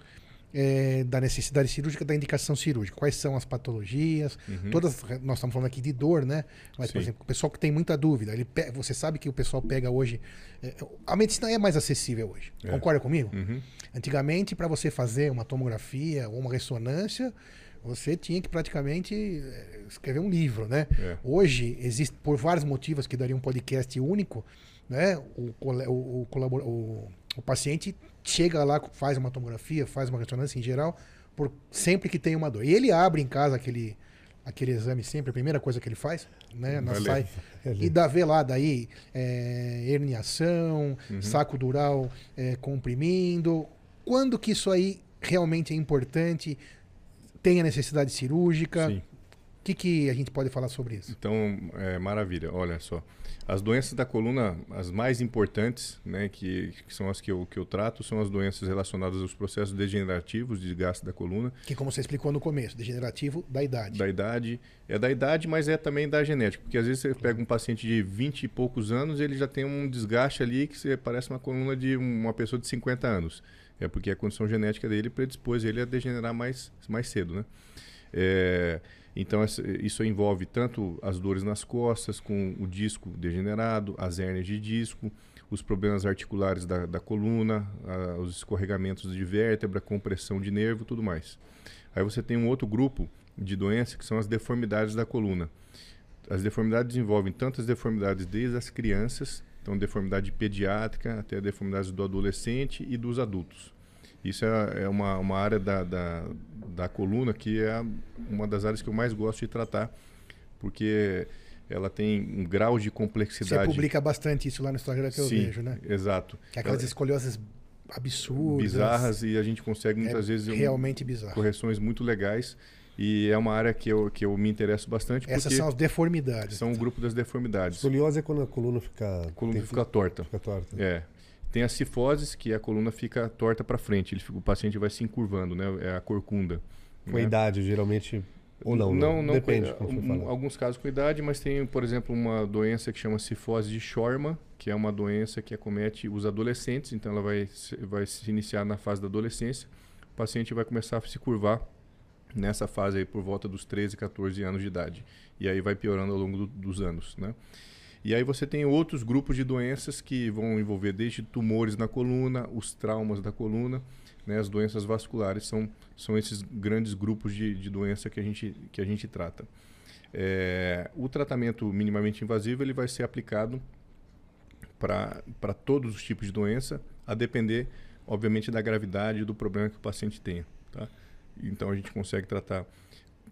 é, da necessidade cirúrgica, da indicação cirúrgica. Quais são as patologias? Uhum. Todas, nós estamos falando aqui de dor, né? Mas, Sim. por exemplo, o pessoal que tem muita dúvida, ele você sabe que o pessoal pega hoje. É, a medicina é mais acessível hoje. É. Concorda comigo? Uhum. Antigamente, para você fazer uma tomografia ou uma ressonância, você tinha que praticamente é, escrever um livro, né? É. Hoje, existe, por vários motivos que daria um podcast único, né? O, o, o, o, o paciente chega lá, faz uma tomografia, faz uma ressonância em geral, por sempre que tem uma dor. E ele abre em casa aquele, aquele exame sempre, a primeira coisa que ele faz, né? Na sai, e dá vê lá daí é, herniação, uhum. saco dural é, comprimindo. Quando que isso aí realmente é importante? Tem a necessidade cirúrgica? Sim. O que, que a gente pode falar sobre isso? Então, é, maravilha. Olha só. As doenças da coluna, as mais importantes, né, que, que, são as que eu, que eu trato, são as doenças relacionadas aos processos degenerativos de desgaste da coluna. Que, como você explicou no começo, degenerativo da idade. Da idade. É da idade, mas é também da genética. Porque às vezes você pega um paciente de 20 e poucos anos ele já tem um desgaste ali que você, parece uma coluna de uma pessoa de 50 anos. É porque a condição genética dele predispôs ele a degenerar mais, mais cedo, né? É, então, isso envolve tanto as dores nas costas, com o disco degenerado, as hérnias de disco, os problemas articulares da, da coluna, a, os escorregamentos de vértebra, compressão de nervo, tudo mais. Aí você tem um outro grupo de doenças que são as deformidades da coluna. As deformidades envolvem tantas deformidades desde as crianças, então deformidade pediátrica até deformidades do adolescente e dos adultos. Isso é, é uma, uma área da, da, da coluna que é uma das áreas que eu mais gosto de tratar, porque ela tem um grau de complexidade. Você publica bastante isso lá no Instagram que eu Sim, vejo, né? Exato. Que é aquelas ela, escoliosas absurdas. Bizarras e a gente consegue muitas é vezes realmente bizarro. correções muito legais. E é uma área que eu, que eu me interesso bastante. Essas são as deformidades. São o grupo das deformidades. Escoliose é quando a coluna fica. A coluna fica torta. Fica torta. É. Tem a cifose, que a coluna fica torta para frente, ele fica, o paciente vai se encurvando, né? É a corcunda. Com né? idade, geralmente. Ou não? Não, não Depende. Com, um, alguns casos com idade, mas tem, por exemplo, uma doença que chama cifose de Schorma, que é uma doença que acomete os adolescentes, então ela vai, vai se iniciar na fase da adolescência. O paciente vai começar a se curvar nessa fase aí por volta dos 13, 14 anos de idade. E aí vai piorando ao longo do, dos anos, né? E aí você tem outros grupos de doenças que vão envolver desde tumores na coluna, os traumas da coluna, né, as doenças vasculares são, são esses grandes grupos de, de doença que a gente, que a gente trata. É, o tratamento minimamente invasivo ele vai ser aplicado para todos os tipos de doença, a depender, obviamente, da gravidade do problema que o paciente tenha. Tá? Então a gente consegue tratar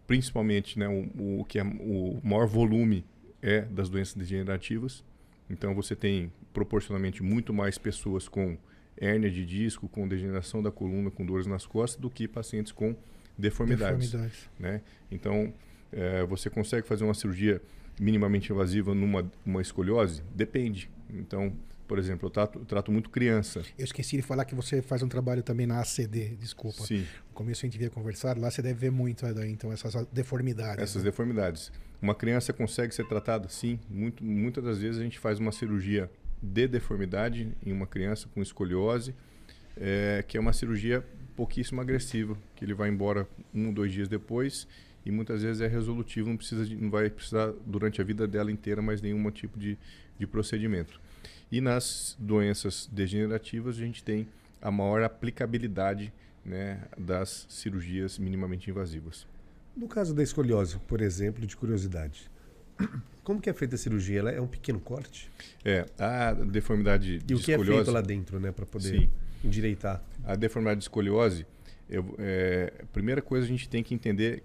principalmente né, o, o que é o maior volume é das doenças degenerativas. Então você tem proporcionalmente muito mais pessoas com hérnia de disco, com degeneração da coluna, com dores nas costas, do que pacientes com deformidades. deformidades. Né? Então é, você consegue fazer uma cirurgia minimamente invasiva numa uma escoliose? Depende. Então, por exemplo, eu trato, eu trato, muito criança. Eu esqueci de falar que você faz um trabalho também na ACD, desculpa. Sim. No começo a gente via conversar, lá você deve ver muito né, então essas deformidades. Essas né? deformidades. Uma criança consegue ser tratada? Sim. Muito, muitas das vezes a gente faz uma cirurgia de deformidade em uma criança com escoliose, é, que é uma cirurgia pouquíssimo agressiva, que ele vai embora um ou dois dias depois e muitas vezes é resolutivo, não, precisa de, não vai precisar durante a vida dela inteira mais nenhum tipo de, de procedimento. E nas doenças degenerativas a gente tem a maior aplicabilidade né, das cirurgias minimamente invasivas. No caso da escoliose, por exemplo, de curiosidade, como que é feita a cirurgia? Ela é um pequeno corte? É, a deformidade e de o que escoliose... é feito lá dentro, né, para poder Sim. endireitar? A deformidade de escoliose, eu, é, a primeira coisa a gente tem que entender,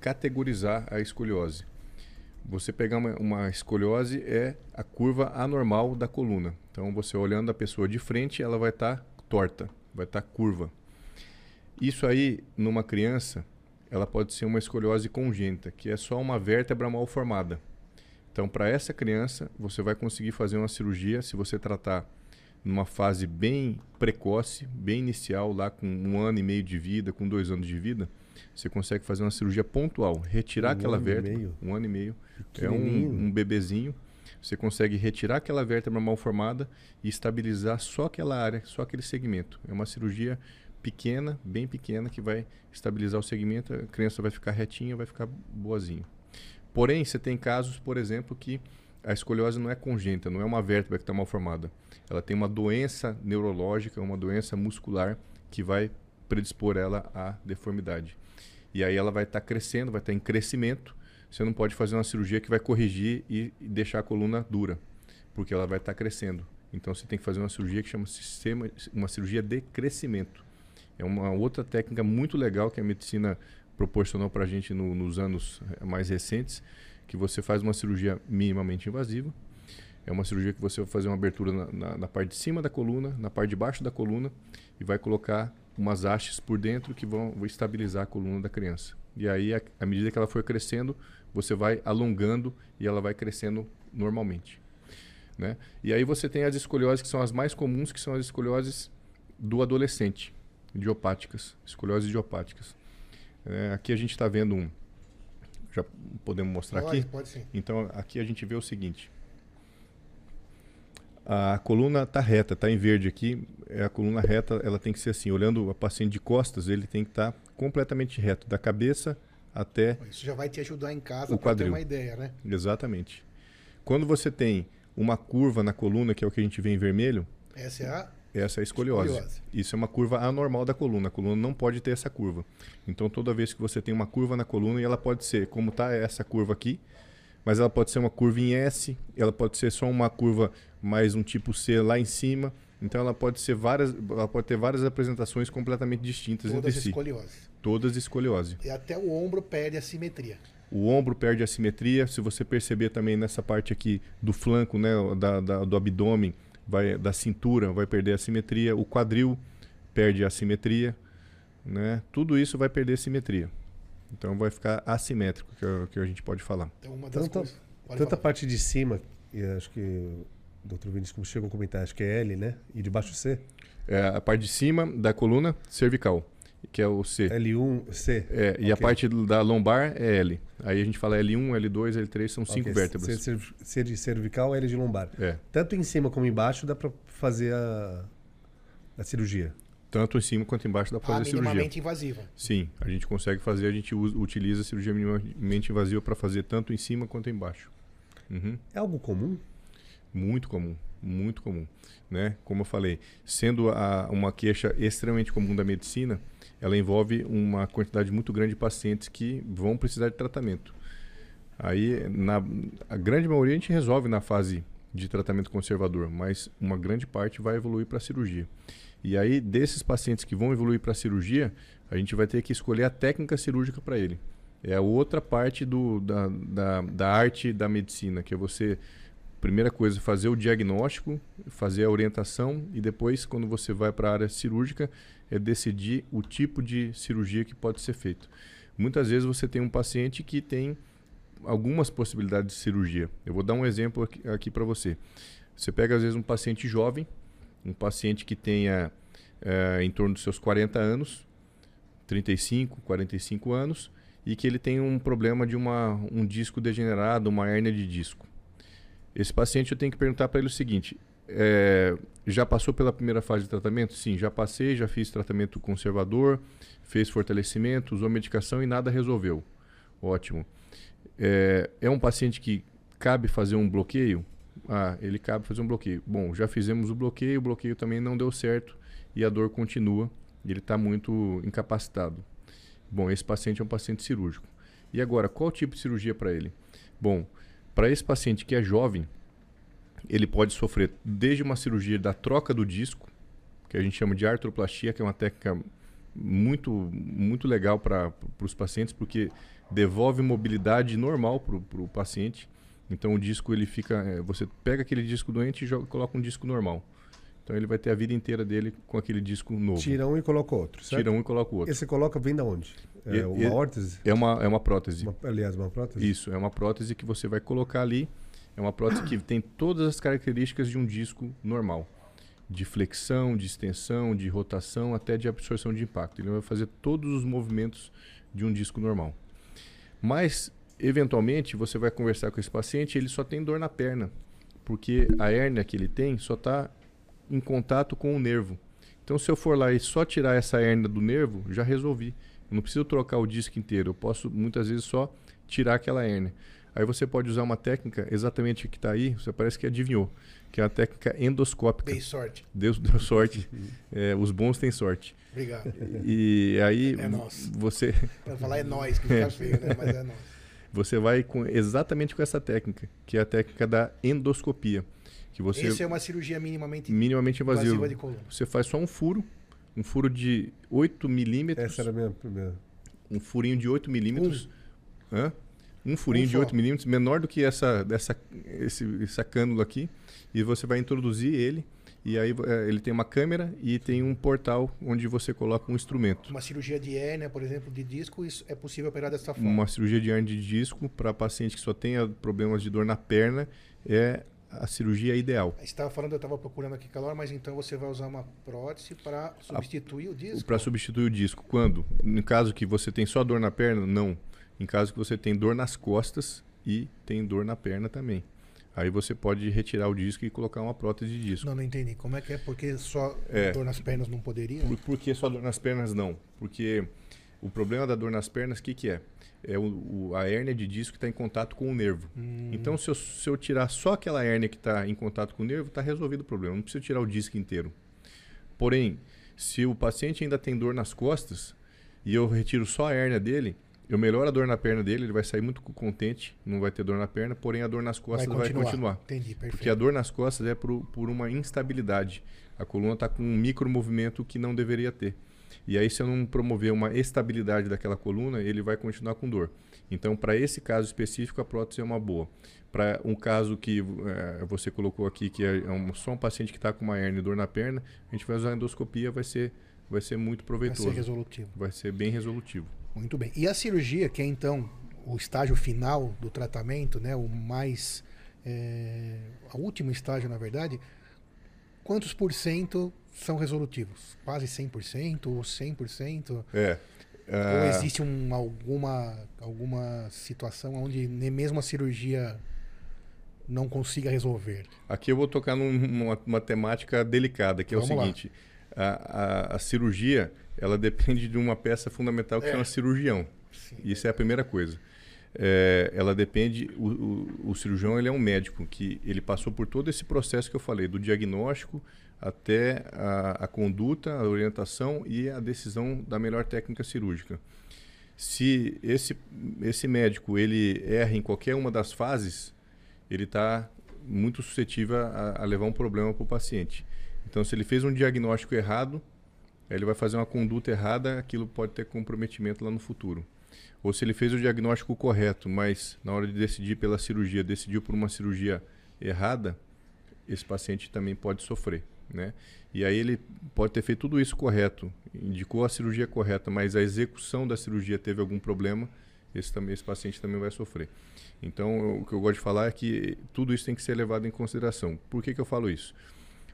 categorizar a escoliose. Você pegar uma, uma escoliose é a curva anormal da coluna. Então, você olhando a pessoa de frente, ela vai estar tá torta, vai estar tá curva. Isso aí, numa criança, ela pode ser uma escoliose congênita, que é só uma vértebra mal formada. Então, para essa criança, você vai conseguir fazer uma cirurgia se você tratar numa fase bem precoce, bem inicial, lá com um ano e meio de vida, com dois anos de vida, você consegue fazer uma cirurgia pontual, retirar Um aquela vértebra, meio? um ano e meio, é um, um bebezinho. Você consegue retirar aquela vértebra mal formada e estabilizar só aquela área, só aquele segmento. É uma cirurgia pequena, bem pequena, que vai estabilizar o segmento, a criança vai ficar retinha, vai ficar boazinha. Porém, você tem casos, por exemplo, que a escoliose não é congênita, não é uma vértebra que está mal formada. Ela tem uma doença neurológica, uma doença muscular que vai predispor ela à deformidade. E aí ela vai estar crescendo, vai estar em crescimento. Você não pode fazer uma cirurgia que vai corrigir e deixar a coluna dura, porque ela vai estar crescendo. Então você tem que fazer uma cirurgia que chama sistema, uma cirurgia de crescimento. É uma outra técnica muito legal que a medicina proporcionou para a gente no- nos anos eh, mais recentes, que você faz uma cirurgia minimamente invasiva. É uma cirurgia que você vai fazer uma abertura na, na- na parte de cima da coluna, na parte de baixo da coluna e vai colocar umas hastes por dentro que vão, vão estabilizar a coluna da criança. E aí, a- à medida que ela for crescendo, você vai alongando e ela vai crescendo normalmente. Né? E aí você tem as escolioses que são as mais comuns, que são as escolioses do adolescente, idiopáticas, escolioses idiopáticas. É, aqui a gente está vendo um. Já podemos mostrar Pode, aqui? pode sim. Então aqui a gente vê o seguinte. A coluna está reta, está em verde aqui. É a coluna reta, ela tem que ser assim. Olhando a paciente de costas, ele tem que estar completamente reto, da cabeça até Isso já vai te ajudar em casa O para ter uma ideia, né? exatamente. Quando você tem uma curva na coluna, que é o que a gente vê em vermelho, Essa é a essa é a escoliose. Escoliose. Isso é uma curva anormal da coluna. A coluna não pode ter essa curva. Então, toda vez que você tem uma curva na coluna, e ela pode ser, como está essa curva aqui, mas ela pode ser uma curva em S, ela pode ser só uma curva mais um tipo C lá em cima. Então, ela pode ser várias, ela pode ter várias apresentações completamente distintas todas entre si. escoliose. Todas escoliose. E até o ombro perde a simetria. O ombro perde a simetria. Se você perceber também nessa parte aqui do flanco, né, da, da- do abdômen, vai, da cintura, vai perder a simetria. O quadril perde a simetria. Né? Tudo isso vai perder a simetria. Então vai ficar assimétrico, que, é o que a gente pode falar. Então, uma das Tanta, tanta falar. parte de cima, e acho que o Dr. Vinícius chegou a comentar, acho que é L, né? E de baixo C? É a parte de cima da coluna cervical, que é o C. L1, C. É, e a parte da lombar é L. Aí a gente fala L1, L2, L3, são cinco Ok, vértebras. C, C- C de cervical, L de lombar. É. Tanto em cima como embaixo dá para fazer a, a cirurgia. Tanto em cima quanto embaixo dá para Ah, fazer cirurgia. minimamente invasiva. Sim, a gente consegue fazer, a gente usa- utiliza a cirurgia minimamente invasiva para fazer tanto em cima quanto embaixo. Uhum. É algo comum? Muito comum, muito comum. Né? Como eu falei, sendo a- uma queixa extremamente comum da medicina, ela envolve uma quantidade muito grande de pacientes que vão precisar de tratamento. Aí, na, a grande maioria a gente resolve na fase de tratamento conservador, mas uma grande parte vai evoluir para cirurgia. E aí, desses pacientes que vão evoluir para cirurgia, a gente vai ter que escolher a técnica cirúrgica para ele. É a outra parte do, da, da, da arte da medicina, que é você primeira coisa, fazer o diagnóstico, fazer a orientação e depois, quando você vai para a área cirúrgica, é decidir o tipo de cirurgia que pode ser feito. Muitas vezes você tem um paciente que tem algumas possibilidades de cirurgia. Eu vou dar um exemplo aqui, aqui para você. Você pega, às vezes, um paciente jovem, um paciente que tenha eh, em torno dos seus 40 anos, 35, 45 anos, e que ele tem um problema de uma, um disco degenerado, uma hérnia de disco. Esse paciente eu tenho que perguntar para ele o seguinte: é, já passou pela primeira fase de tratamento? Sim, já passei, já fiz tratamento conservador, fez fortalecimento, usou medicação e nada resolveu. Ótimo. É, é um paciente que cabe fazer um bloqueio? Ah, ele cabe fazer um bloqueio. Bom, já fizemos o bloqueio, o bloqueio também não deu certo e a dor continua e ele está muito incapacitado. Bom, esse paciente é um paciente cirúrgico. E agora, qual tipo de cirurgia para ele? Bom, para esse paciente que é jovem, ele pode sofrer desde uma cirurgia da troca do disco, que a gente chama de artroplastia, que é uma técnica muito, muito legal para os pacientes, porque devolve mobilidade normal para o paciente. Então o disco ele fica, é, você pega aquele disco doente e joga, coloca um disco normal. Então ele vai ter a vida inteira dele com aquele disco novo. Tira um e coloca outro, certo? Tira um e coloca o outro. Esse coloca vem da onde? É E- uma e- órtese? É uma, é uma prótese. Uma- aliás, uma prótese? Isso, é uma prótese que você vai colocar ali. É uma prótese que tem todas as características de um disco normal. De flexão, de extensão, de rotação, até de absorção de impacto. Ele vai fazer todos os movimentos de um disco normal. Mas, eventualmente, você vai conversar com esse paciente ele só tem dor na perna. Porque a hérnia que ele tem só está em contato com o nervo. Então, se eu for lá e só tirar essa hérnia do nervo, já resolvi. Eu não preciso trocar o disco inteiro. Eu posso, muitas vezes, só tirar aquela hérnia. Aí você pode usar uma técnica exatamente que está aí, você parece que adivinhou, que é a técnica endoscópica. Dei sorte. Deus deu sorte. É, os bons têm sorte. Obrigado. E aí É nosso. você Pra falar é nós, que fica feio, né? Mas é nós. você vai com exatamente com essa técnica, que é a técnica da endoscopia, que você Essa é uma cirurgia minimamente minimamente invasivo. invasiva de coluna. Você faz só um furo, um furo de 8 milímetros, Essa era a minha primeira. um furinho de 8 milímetros. Hã? Um furinho Um de só. 8 milímetros, menor do que essa, dessa, esse, essa cânula aqui. E você vai introduzir ele. E aí eh, ele tem uma câmera e tem um portal onde você coloca um instrumento. Uma cirurgia de hérnia, por exemplo, de disco, isso é possível operar dessa forma. Uma cirurgia de hernia de disco para paciente que só tenha problemas de dor na perna é a cirurgia ideal. Você estava falando, eu estava procurando aqui calor, mas então você vai usar uma prótese para substituir o disco? Para substituir o disco. Quando? No caso que você tem só dor na perna? Não. Em caso que você tem dor nas costas e tem dor na perna também. Aí você pode retirar o disco e colocar uma prótese de disco. Não, não entendi. Como é que é? Porque só É. dor nas pernas não poderia? Por, por que só dor nas pernas não? Porque o problema da dor nas pernas, o que, que é? É o, o- a hérnia de disco que está em contato com o nervo. Hum. Então, se eu, se eu tirar só aquela hérnia que está em contato com o nervo, está resolvido o problema. Não preciso tirar o disco inteiro. Porém, se o paciente ainda tem dor nas costas e eu retiro só a hérnia dele, eu melhoro a dor na perna dele, ele vai sair muito contente, não vai ter dor na perna, porém a dor nas costas vai continuar. Entendi, perfeito. Porque a dor nas costas é por, por uma instabilidade. A coluna está com um micromovimento que não deveria ter. E aí, se eu não promover uma estabilidade daquela coluna, ele vai continuar com dor. Então, para esse caso específico, a prótese é uma boa. Para um caso que eh, você colocou aqui, que é um- só um paciente que está com uma hernia e dor na perna, a gente vai usar a endoscopia, vai ser, vai ser muito Vai proveitoso. ser resolutivo. Vai ser bem resolutivo. Muito bem. E a cirurgia, que é então o estágio final do tratamento, né, o mais. É, o último estágio, na verdade, quantos por cento são resolutivos? Quase 100% ou 100%? É. Ou ah, existe um, alguma, alguma situação onde nem mesmo a cirurgia não consiga resolver? Aqui eu vou tocar num- numa, numa temática delicada, que é Vamos o lá. A, a- a cirurgia ela depende de uma peça fundamental que É. chama cirurgião. Isso é a primeira coisa. É, ela depende. O, o- o cirurgião ele é um médico que ele passou por todo esse processo que eu falei, do diagnóstico até a, a conduta, a orientação e a decisão da melhor técnica cirúrgica. Se esse, esse médico ele erra em qualquer uma das fases, ele está muito suscetível a, a levar um problema para o paciente. Então, se ele fez um diagnóstico errado, ele vai fazer uma conduta errada, aquilo pode ter comprometimento lá no futuro. Ou se ele fez o diagnóstico correto, mas na hora de decidir pela cirurgia, decidiu por uma cirurgia errada, esse paciente também pode sofrer, né? E aí ele pode ter feito tudo isso correto, indicou a cirurgia correta, mas a execução da cirurgia teve algum problema, esse, também, esse paciente também vai sofrer. Então, o que eu gosto de falar é que tudo isso tem que ser levado em consideração. Por que, que eu falo isso?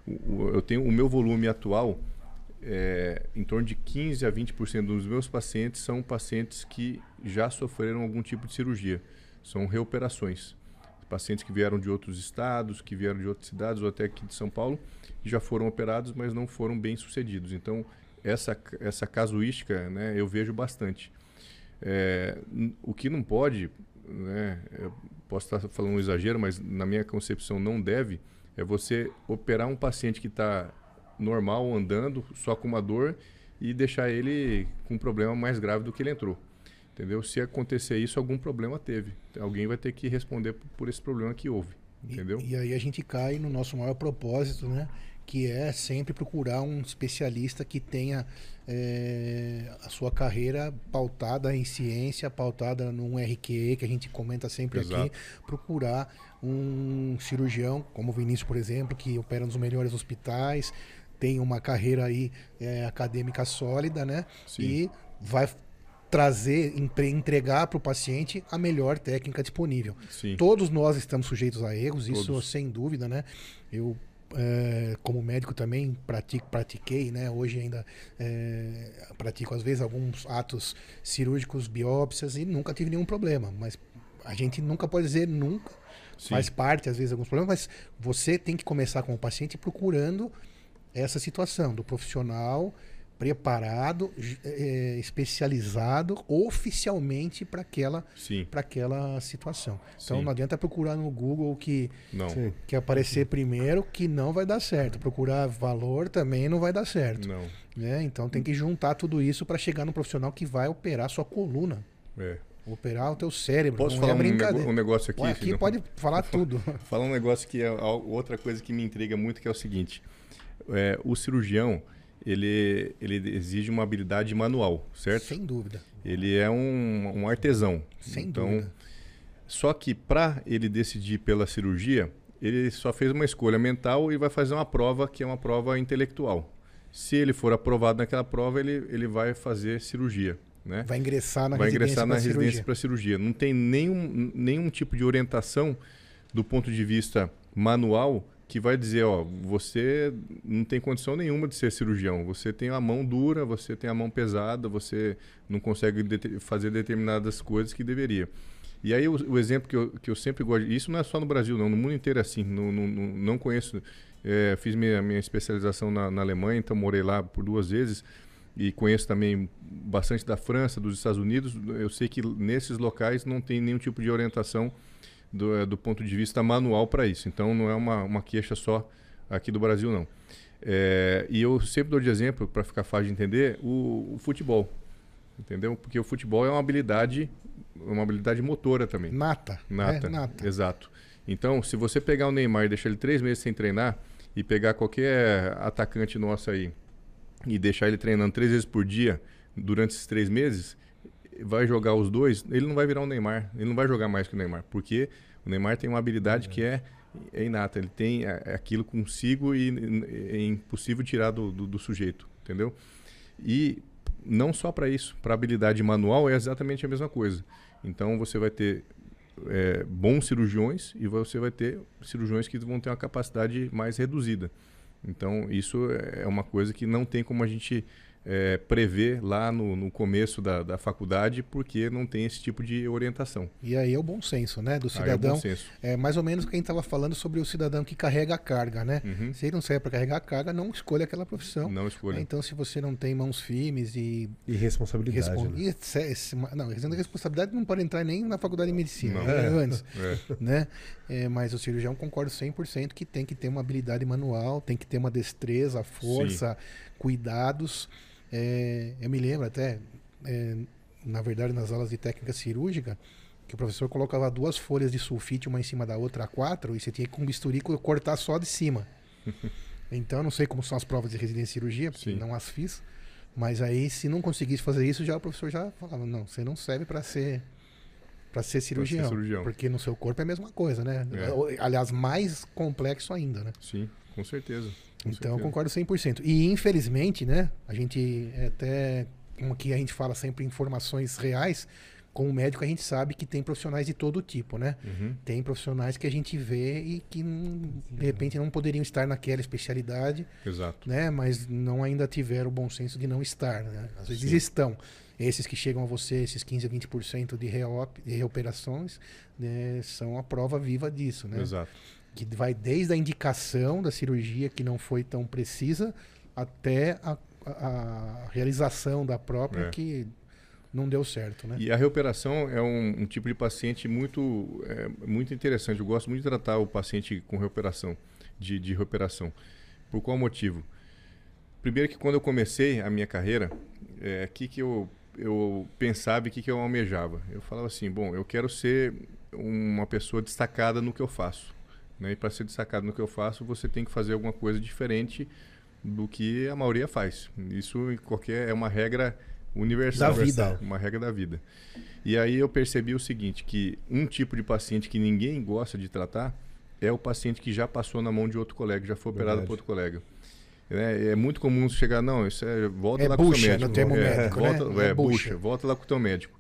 Eu tenho o meu volume atual, é, em torno de 15 a 20% dos meus pacientes são pacientes que já sofreram algum tipo de cirurgia. São reoperações. pacientes que vieram de outros estados, que vieram de outras cidades ou até aqui de São Paulo, já foram operados, mas não foram bem sucedidos. Então, essa, essa casuística né, eu vejo bastante. É, o que não pode, né, posso estar falando um exagero, mas na minha concepção não deve, é você operar um paciente que está normal, andando, só com uma dor, e deixar ele com um problema mais grave do que ele entrou. Entendeu? Se acontecer isso, algum problema teve. Alguém vai ter que responder por esse problema que houve. Entendeu? E, e aí a gente cai no nosso maior propósito, né? Que é sempre procurar um especialista que tenha é, a sua carreira pautada em ciência, pautada num RQE, que a gente comenta sempre Exato. aqui. Procurar um cirurgião, como o Vinícius, por exemplo, que opera nos melhores hospitais, tem uma carreira aí é, acadêmica sólida, né? Sim. E vai trazer, entregar para o paciente a melhor técnica disponível. Sim. Todos nós estamos sujeitos a erros, Todos. isso sem dúvida, né? Eu é, como médico também pratico, pratiquei, né? Hoje ainda é, pratico às vezes alguns atos cirúrgicos, biópsias e nunca tive nenhum problema. Mas a gente nunca pode dizer nunca. Sim. Faz parte às vezes alguns problemas, mas você tem que começar com o paciente procurando essa situação do profissional preparado, é, especializado oficialmente para aquela, para aquela situação. Então Sim. não adianta procurar no Google que, não. que aparecer primeiro, que não vai dar certo. Procurar valor também não vai dar certo. Não. Né? Então tem que juntar tudo isso para chegar no profissional que vai operar sua coluna. É. Operar o teu cérebro. Posso falar é um, um, negócio aqui? aqui pode falar tudo. falar um negócio que é outra coisa que me intriga muito, que é o seguinte. É, o cirurgião, ele, ele exige uma habilidade manual, certo? Sem dúvida. Ele é um, um artesão. Sem então, dúvida. Só que para ele decidir pela cirurgia, ele só fez uma escolha mental e vai fazer uma prova que é uma prova intelectual. Se ele for aprovado naquela prova, ele, ele vai fazer cirurgia. Né? Vai ingressar na vai residência ingressar na residência para cirurgia. Não tem nenhum, nenhum tipo de orientação do ponto de vista manual que vai dizer, ó, você não tem condição nenhuma de ser cirurgião. Você tem a mão dura, você tem a mão pesada, você não consegue de fazer determinadas coisas que deveria. E aí o, o, exemplo que eu, que eu sempre gosto, isso não é só no Brasil, não, no mundo inteiro é assim. Não, não, não conheço, é, fiz minha, minha especialização na, na Alemanha, então morei lá por duas vezes e conheço também bastante da França, dos Estados Unidos. Eu sei que nesses locais não tem nenhum tipo de orientação do, é, do ponto de vista manual para isso. Então não é uma, uma queixa só aqui do Brasil, não. É, e eu sempre dou de exemplo, para ficar fácil de entender, o, o, futebol. Entendeu? Porque o futebol é uma habilidade, uma habilidade motora também. Nata. Nata. É, nata. Exato. Então, se você pegar o Neymar e deixar ele três meses sem treinar, e pegar qualquer atacante nosso aí e deixar ele treinando três vezes por dia durante esses três meses, vai jogar os dois, ele não vai virar um Neymar. Ele não vai jogar mais que o Neymar. Porque o Neymar tem uma habilidade é. que é, é, inata. Ele tem é, é aquilo consigo e é impossível tirar do, do, do sujeito. Entendeu? E não só para isso. Para habilidade manual é exatamente a mesma coisa. Então você vai ter é, bons cirurgiões e você vai ter cirurgiões que vão ter uma capacidade mais reduzida. Então, isso é uma coisa que não tem como a gente é, prever lá no, no começo da, da, faculdade, porque não tem esse tipo de orientação. E aí é o bom senso, né? Do cidadão. É, é, mais ou menos o que a gente estava falando sobre o cidadão que carrega a carga, né? Uhum. Se ele não serve para carregar a carga, não escolha aquela profissão. Não escolha. Então, se você não tem mãos firmes e. E responsabilidade. Respon... Né? E, não, responsabilidade não pode entrar nem na faculdade de medicina, né? antes. É. Né? É, mas o cirurgião concordo 100% que tem que ter uma habilidade manual, tem que ter uma destreza, força, Sim. cuidados. É, eu me lembro até, é, na verdade, nas aulas de técnica cirúrgica, que o professor colocava duas folhas de sulfite uma em cima da outra, a quatro, e você tinha que com bisturi cortar só de cima. então, não sei como são as provas de residência em cirurgia, porque Sim. não as fiz. Mas aí, se não conseguisse fazer isso, já o professor já falava, não, você não serve para ser para ser, cirurgião, ser cirurgião, porque no seu corpo é a mesma coisa, né? É. Aliás, mais complexo ainda, né? Sim, com certeza. Com então, certeza. concordo 100%. E, infelizmente, né, a gente é até, como que a gente fala sempre, informações reais, como médico a gente sabe que tem profissionais de todo tipo, né? Uhum. Tem profissionais que a gente vê e que de repente não poderiam estar naquela especialidade, Exato. né? Mas não ainda tiveram o bom senso de não estar, né? Às vezes estão. Esses que chegam a você, esses 15 a 20% de, reop, de reoperações, né, são a prova viva disso, né? Exato. Que vai desde a indicação da cirurgia que não foi tão precisa até a, a- realização da própria É. que não deu certo, né? E a reoperação é um, um tipo de paciente muito, é, muito interessante. Eu gosto muito de tratar o paciente com reoperação, de, de reoperação. Por qual motivo? Primeiro que quando eu comecei a minha carreira, é, que que eu, eu pensava e que que eu almejava? Eu falava assim, bom, eu quero ser uma pessoa destacada no que eu faço. Né? E para ser destacado no que eu faço, você tem que fazer alguma coisa diferente do que a maioria faz. Isso em qualquer é uma regra universal, Da vida. uma regra da vida. E aí eu percebi o seguinte, que um tipo de paciente que ninguém gosta de tratar é o paciente que já passou na mão de outro colega, já foi operado Verdade. por outro colega. É, é muito comum você chegar, não, isso é volta É lá com o bucha, seu médico. no termo é, médico, volta, né? É, É bucha. bucha. volta lá com o teu médico.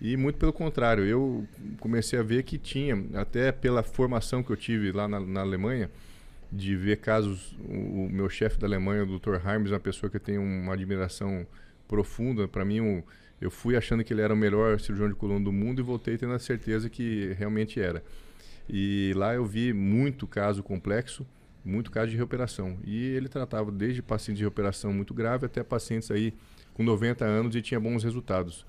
E muito pelo contrário, eu comecei a ver que tinha, até pela formação que eu tive lá na, na Alemanha, de ver casos, o, o meu chefe da Alemanha, o Dr. Harms, é uma pessoa que eu tenho uma admiração profunda. Para mim, um, eu fui achando que ele era o melhor cirurgião de coluna do mundo e voltei tendo a certeza que realmente era. E lá eu vi muito caso complexo, muito caso de reoperação. E ele tratava desde pacientes de reoperação muito grave até pacientes aí com 90 anos e tinha bons resultados.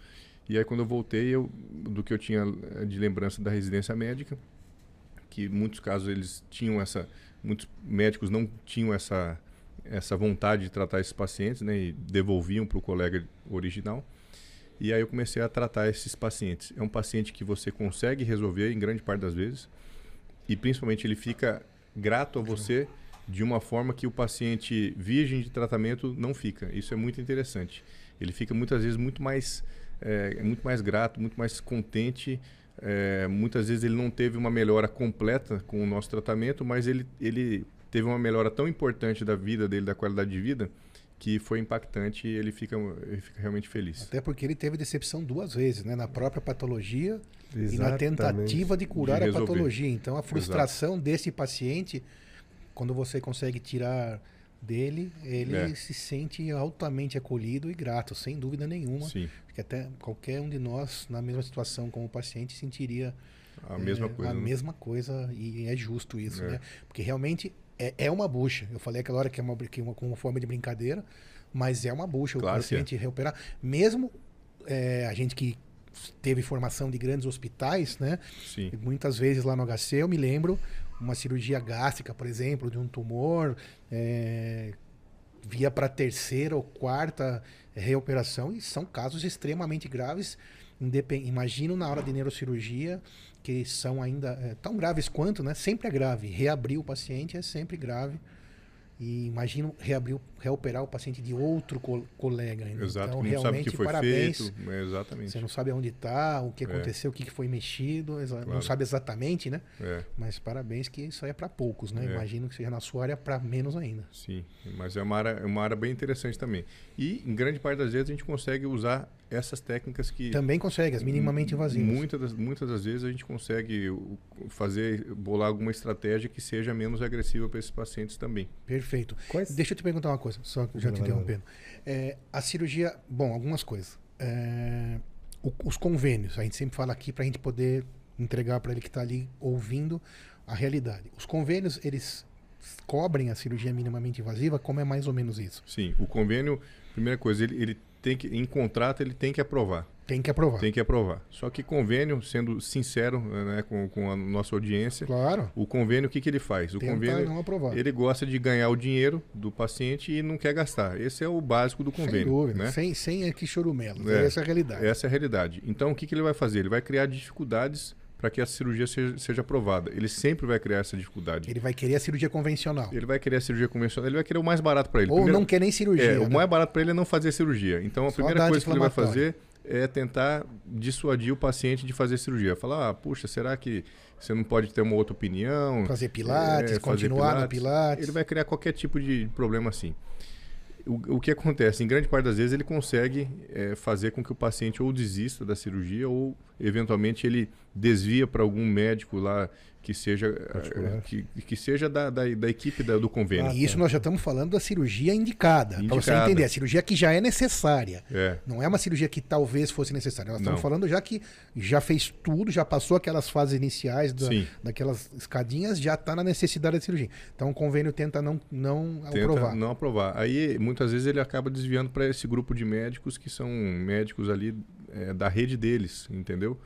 E aí quando eu voltei, eu, do que eu tinha eh, de lembrança da residência médica, que muitos casos eles tinham essa, muitos médicos não tinham essa essa vontade de tratar esses pacientes, né, e devolviam para o colega original. E aí eu comecei a tratar esses pacientes. É um paciente que você consegue resolver em grande parte das vezes e principalmente ele fica grato a você de uma forma que o paciente virgem de tratamento não fica. Isso é muito interessante. Ele fica muitas vezes muito mais é, muito mais grato, muito mais contente. É, muitas vezes ele não teve uma melhora completa com o nosso tratamento, mas ele, ele teve uma melhora tão importante da vida dele, da qualidade de vida, que foi impactante e ele fica, ele fica realmente feliz. Até porque ele teve decepção duas vezes, né? Na própria patologia e na Exatamente. tentativa de curar De a patologia. Então a frustração desse paciente, quando você consegue tirar dele, ele É. se sente altamente acolhido e grato, sem dúvida nenhuma. Sim, Porque até qualquer um de nós, na mesma situação como o paciente, sentiria a mesma é, coisa. A né? mesma coisa, e é justo isso, É. né? Porque realmente é, é uma bucha. Eu falei aquela hora que é uma, que é uma, uma forma de brincadeira, mas é uma bucha o Claro que é. paciente reoperar. Mesmo é, a gente que teve formação de grandes hospitais, né? Sim, Muitas vezes lá no HC eu me lembro uma cirurgia gástrica, por exemplo, de um tumor, é, via para terceira ou quarta reoperação e são casos extremamente graves. Imagino na hora de neurocirurgia que são ainda é, tão graves quanto, né? Sempre é grave. Reabrir o paciente é sempre grave. E imagino reabrir, o- reoperar o paciente de outro co- colega ainda. exato. Então, não sabe o realmente, que foi parabéns. feito. É, exatamente. Você não sabe aonde está, o que É. aconteceu, o que foi mexido, exa- não Claro. sabe exatamente, né? É, Mas parabéns que isso aí é para poucos, né? É. Imagino que seja na sua área para menos ainda. sim. Mas é uma área, é uma área bem interessante também. E, em grande parte das vezes, a gente consegue usar essas técnicas que... Também consegue, as minimamente invasivas. Muitas das, muitas das vezes a gente consegue fazer, bolar alguma estratégia que seja menos agressiva para esses pacientes também. Perfeito. Quais- Deixa eu te perguntar uma coisa, só que já te interrompendo. É, a cirurgia, bom, algumas coisas. É, o- os convênios, a gente sempre fala aqui para a gente poder entregar para ele que está ali ouvindo a realidade. Os convênios, eles cobrem a cirurgia minimamente invasiva, como é mais ou menos isso? Sim, o convênio, primeira coisa, ele, ele tem que, em contrato, ele tem que aprovar. Tem que aprovar. Tem que aprovar. Só que convênio, sendo sincero né, com, com a nossa audiência, Claro. o convênio, o que, que ele faz? O Tenta convênio, não aprovar. ele gosta de ganhar o dinheiro do paciente e não quer gastar. Esse é o básico do Sem convênio. dúvida. né? Sem, sem aqui chorumelo. É. Essa é a realidade. Essa é a realidade. Então, o que, que ele vai fazer? Ele vai criar dificuldades para que a cirurgia seja, seja aprovada. Ele sempre vai criar essa dificuldade. Ele vai querer a cirurgia convencional. Ele vai querer a cirurgia convencional, ele vai querer o mais barato para ele. Ou Primeiro- não quer nem cirurgia. É, o né? mais barato para ele é não fazer cirurgia. Então, a Só primeira coisa que ele vai fazer é tentar dissuadir o paciente de fazer cirurgia. Falar, ah, puxa, será que você não pode ter uma outra opinião? Fazer pilates, É, fazer continuar no pilates. Ele vai criar qualquer tipo de problema assim. o, o que acontece? Em grande parte das vezes ele consegue é, fazer com que o paciente ou desista da cirurgia ou eventualmente ele desvia para algum médico lá que seja eh, que, que seja da, da, da equipe da, do convênio. Ah, e isso nós já estamos falando da cirurgia indicada, para você entender, a cirurgia que já é necessária. É. Não é uma cirurgia que talvez fosse necessária. Nós estamos falando já que já fez tudo, já passou aquelas fases iniciais da, daquelas escadinhas, já está na necessidade da cirurgia. Então o convênio tenta não, não tenta aprovar. Não aprovar. Aí muitas vezes ele acaba desviando para esse grupo de médicos que são médicos ali é, da rede deles, entendeu?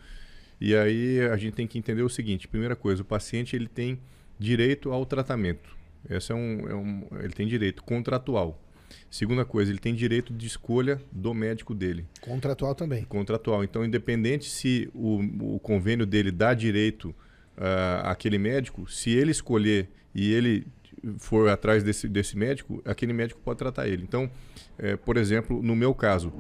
E aí a gente tem que entender o seguinte: primeira coisa, o paciente ele tem direito ao tratamento. Esse é um, é um, ele tem direito contratual. Segunda coisa, ele tem direito de escolha do médico dele. Contratual também. Contratual. Então, independente se o, o convênio dele dá direito uh, àquele médico, se ele escolher e ele for atrás desse, desse médico, aquele médico pode tratar ele. Então, é, por exemplo, no meu caso,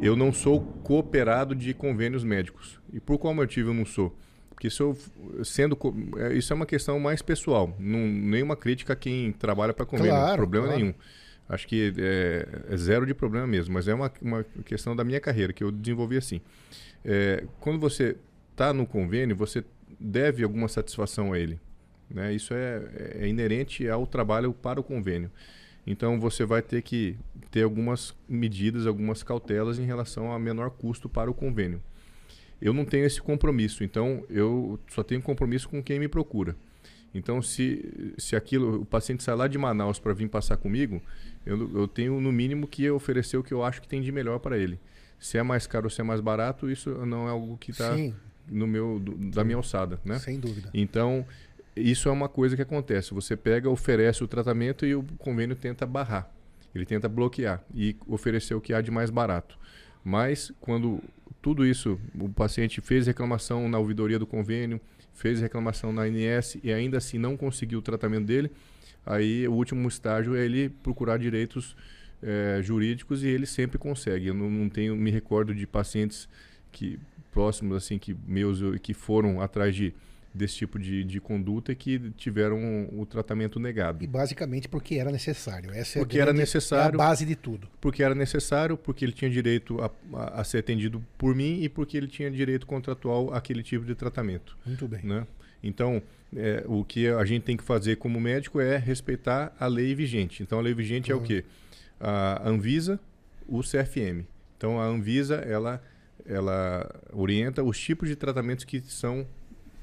eu não sou cooperado de convênios médicos. E por qual motivo eu não sou? Porque se eu, sendo, é, isso é uma questão mais pessoal, não, nenhuma crítica a quem trabalha para convênio, claro, problema claro. nenhum. Acho que é, é, zero de problema mesmo, mas é uma, uma questão da minha carreira que eu desenvolvi assim. É, quando você está no convênio, você deve alguma satisfação a ele. Né? Isso é, é inerente ao trabalho para o convênio. Então você vai ter que ter algumas medidas, algumas cautelas em relação a menor custo para o convênio. Eu não tenho esse compromisso, então eu só tenho compromisso com quem me procura. Então, se, se aquilo, o paciente sai lá de Manaus para vir passar comigo, eu, eu tenho no mínimo que oferecer o que eu acho que tem de melhor para ele. Se é mais caro ou se é mais barato, isso não é algo que está no meu do, da minha alçada, né? Sem dúvida. Então, isso é uma coisa que acontece. Você pega, oferece o tratamento e o convênio tenta barrar. Ele tenta bloquear e oferecer o que há de mais barato. Mas quando tudo isso, o paciente fez reclamação na ouvidoria do convênio, fez reclamação na ANS e ainda assim não conseguiu o tratamento dele, aí o último estágio é ele procurar direitos é, jurídicos e ele sempre consegue. Eu não, não, tenho, me recordo de pacientes que próximos assim que meus que foram atrás de desse tipo de, de conduta que tiveram o tratamento negado. E basicamente porque era necessário. Essa é porque era necessário. É a base de tudo. Porque era necessário, porque ele tinha direito a, a, a, ser atendido por mim e porque ele tinha direito contratual àquele tipo de tratamento. Muito bem. Né? Então, é, o que a gente tem que fazer como médico é respeitar a lei vigente. Então, a lei vigente uhum. é o quê? A Anvisa, o CFM. Então, a Anvisa, ela, ela orienta os tipos de tratamentos que são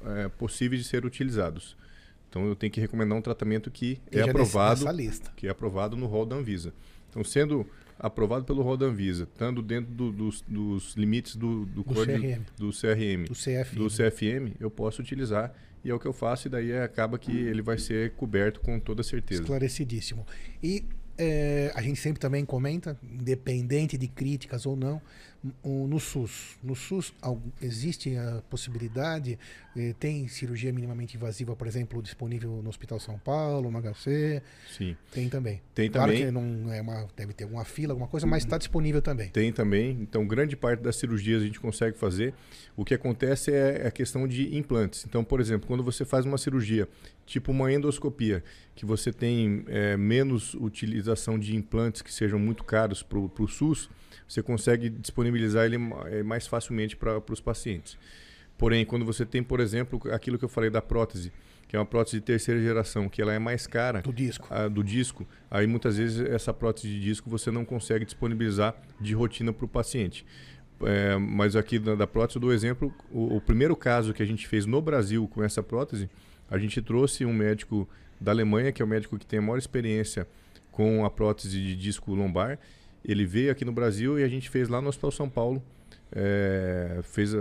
é, possíveis de ser utilizados. Então eu tenho que recomendar um tratamento que, é aprovado, que é aprovado no rol da Anvisa. Então sendo aprovado pelo rol da Anvisa, estando dentro do, dos, dos, limites do, do, do código CRM. do CRM, do CFM. do CFM, eu posso utilizar e é o que eu faço e daí acaba que ele vai ser coberto com toda certeza. Esclarecidíssimo. E é, a gente sempre também comenta, independente de críticas ou não, no SUS. No SUS existe a possibilidade, eh, tem cirurgia minimamente invasiva, por exemplo, disponível no Hospital São Paulo, no HC? Sim. Tem também. Tem claro também. que não é uma, deve ter alguma fila, alguma coisa, mas está disponível também. Tem também. Então, grande parte das cirurgias a gente consegue fazer. O que acontece é a questão de implantes. Então, por exemplo, quando você faz uma cirurgia, tipo uma endoscopia, que você tem é, menos utilização de implantes que sejam muito caros para o SUS, você consegue disponibilizar ele eh, mais facilmente para os pacientes. Porém, quando você tem, por exemplo, aquilo que eu falei da prótese, que é uma prótese de terceira geração, que ela é mais cara do disco, a, do disco aí muitas vezes essa prótese de disco você não consegue disponibilizar de rotina para o paciente. É, mas aqui da, da, prótese dou exemplo, o, o, primeiro caso que a gente fez no Brasil com essa prótese, a gente trouxe um médico da Alemanha, que é o médico que tem a maior experiência com a prótese de disco lombar, ele veio aqui no Brasil e a gente fez lá no Hospital São Paulo. É, fez,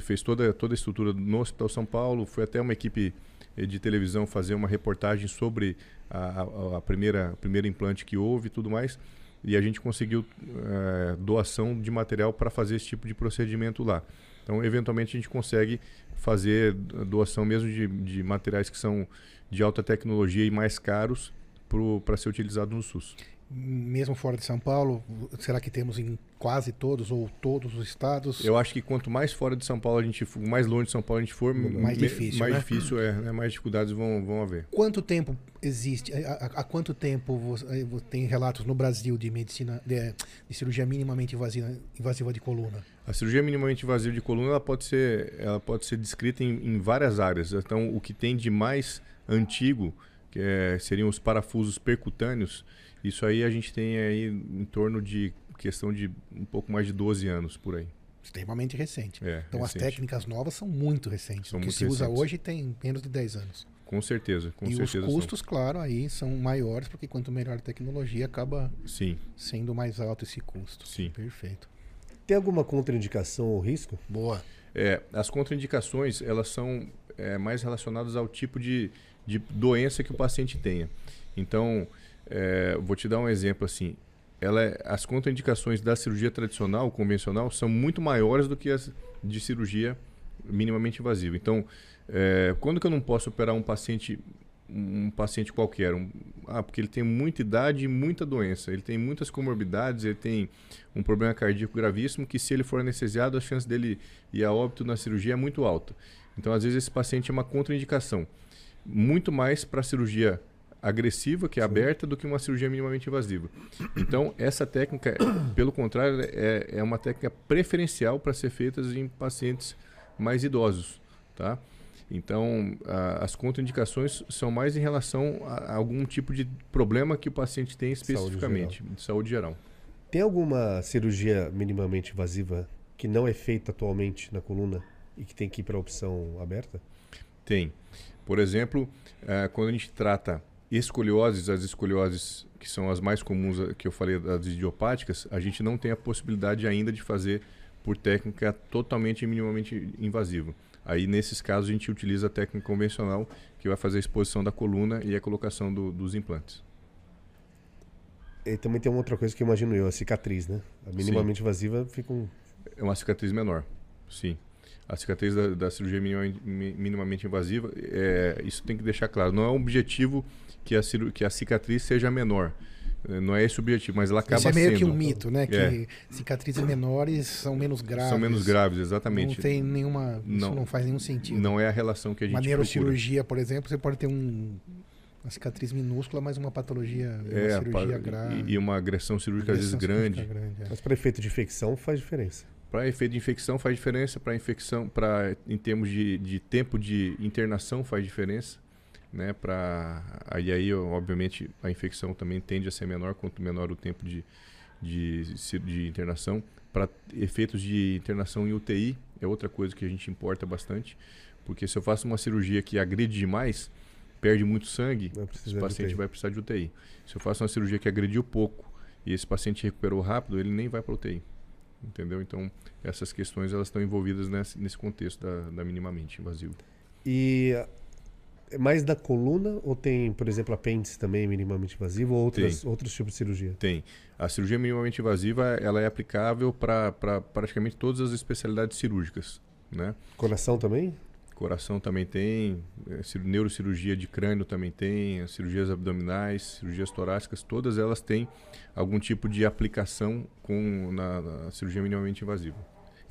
fez toda, toda a estrutura no Hospital São Paulo. Foi até uma equipe eh, de televisão fazer uma reportagem sobre a, a, a primeira, primeira implante que houve e tudo mais. E a gente conseguiu é, doação de material para fazer esse tipo de procedimento lá. Então, eventualmente, a gente consegue fazer doação mesmo de, de materiais que são de alta tecnologia e mais caros para ser utilizado no SUS mesmo fora de São Paulo, será que temos em quase todos ou todos os estados? Eu acho que quanto mais fora de São Paulo a gente for, mais longe de São Paulo a gente for, mais difícil, mais né? difícil é, né? mais dificuldades vão, vão haver. Quanto tempo existe? Há, há quanto tempo você, tem relatos no Brasil de medicina de, de cirurgia minimamente invasiva, invasiva, de coluna? A cirurgia minimamente invasiva de coluna ela pode ser, ela pode ser descrita em, em várias áreas. Então, o que tem de mais antigo, que é, seriam os parafusos percutâneos, isso aí a gente tem aí em torno de questão de um pouco mais de 12 anos por aí. Extremamente recente. É, então recente. as técnicas novas são muito recentes. São o que muito se usa recentes. hoje tem menos de 10 anos. Com certeza, com e certeza. os custos, claro, aí são maiores, porque quanto melhor a tecnologia, acaba são. Sim, sendo mais alto esse custo. Sim. Perfeito. Tem alguma contraindicação ou risco? Boa. É, as contraindicações elas são é, mais relacionadas ao tipo de, de doença que o paciente tenha. Então, é, vou te dar um exemplo assim. Ela é- as contraindicações da cirurgia tradicional, convencional, são muito maiores do que as de cirurgia minimamente invasiva. Então, é, quando que eu não posso operar um paciente um paciente qualquer? Um- ah, porque ele tem muita idade e muita doença. Ele tem muitas comorbidades, ele tem um problema cardíaco gravíssimo que se ele for anestesiado, a chance dele ir a óbito na cirurgia é muito alta. Então, às vezes, esse paciente é uma contraindicação. Muito mais para a cirurgia agressiva, que é aberta, do que uma cirurgia minimamente invasiva. Então, essa técnica, pelo contrário, é, é uma técnica preferencial para ser feita em pacientes mais idosos, tá? Então, a- as contraindicações são mais em relação a, a algum tipo de problema que o paciente tem especificamente, de saúde geral. Tem alguma cirurgia minimamente invasiva que não é feita atualmente na coluna e que tem que ir para a opção aberta? Tem. Por exemplo, eh, quando a gente trata escolioses, as escolioses que são as mais comuns eh, que eu falei das idiopáticas, a gente não tem a possibilidade ainda de fazer por técnica totalmente e minimamente invasiva. Aí, nesses casos, a gente utiliza a técnica convencional, que vai fazer a exposição da coluna e a colocação do- dos implantes. E também tem uma outra coisa que eu imagino eu, a cicatriz, né? A minimamente invasiva fica um... É uma cicatriz menor, sim. A cicatriz da, da cirurgia minima- mi- minimamente invasiva, é, isso tem que deixar claro. Não é um objetivo que a, que a cicatriz seja menor. Eh, Não é esse o objetivo, mas ela acaba Isso é meio sendo. que um mito, né? Que É. cicatrizes menores são menos graves. São menos graves, exatamente. Não tem nenhuma. Isso Não. não faz nenhum sentido. Não é a relação que a gente Uma procura. neurocirurgia, por exemplo, você pode ter um, uma cicatriz minúscula, mas uma patologia, uma É, cirurgia pa- grave. e, e uma agressão cirúrgica às vezes Agressão grande. grande, é. Mas para efeito de infecção faz diferença. Para efeito de infecção faz diferença, para infecção, para em termos de, de tempo de internação faz diferença, né? Para aí aí obviamente a infecção também tende a ser menor quanto menor o tempo de de, de internação. Para efeitos de internação em UTI é outra coisa que a gente importa bastante, porque se eu faço uma cirurgia que agride demais, perde muito sangue, esse paciente vai precisar de UTI. Se eu faço uma cirurgia que agrediu pouco e esse paciente recuperou rápido, ele nem vai para UTI. Entendeu? Então, essas questões elas estão envolvidas nesse, nesse contexto da, da minimamente invasivo. E é mais da coluna ou tem, por exemplo, apêndice também minimamente invasivo ou outras, outros tipos de cirurgia? Tem. A cirurgia minimamente invasiva ela é aplicável para praticamente todas as especialidades cirúrgicas. Né? Coração também? Coração também tem, cir- neurocirurgia de crânio também tem, as cirurgias abdominais, cirurgias torácicas, todas elas têm algum tipo de aplicação com, na, na cirurgia minimamente invasiva.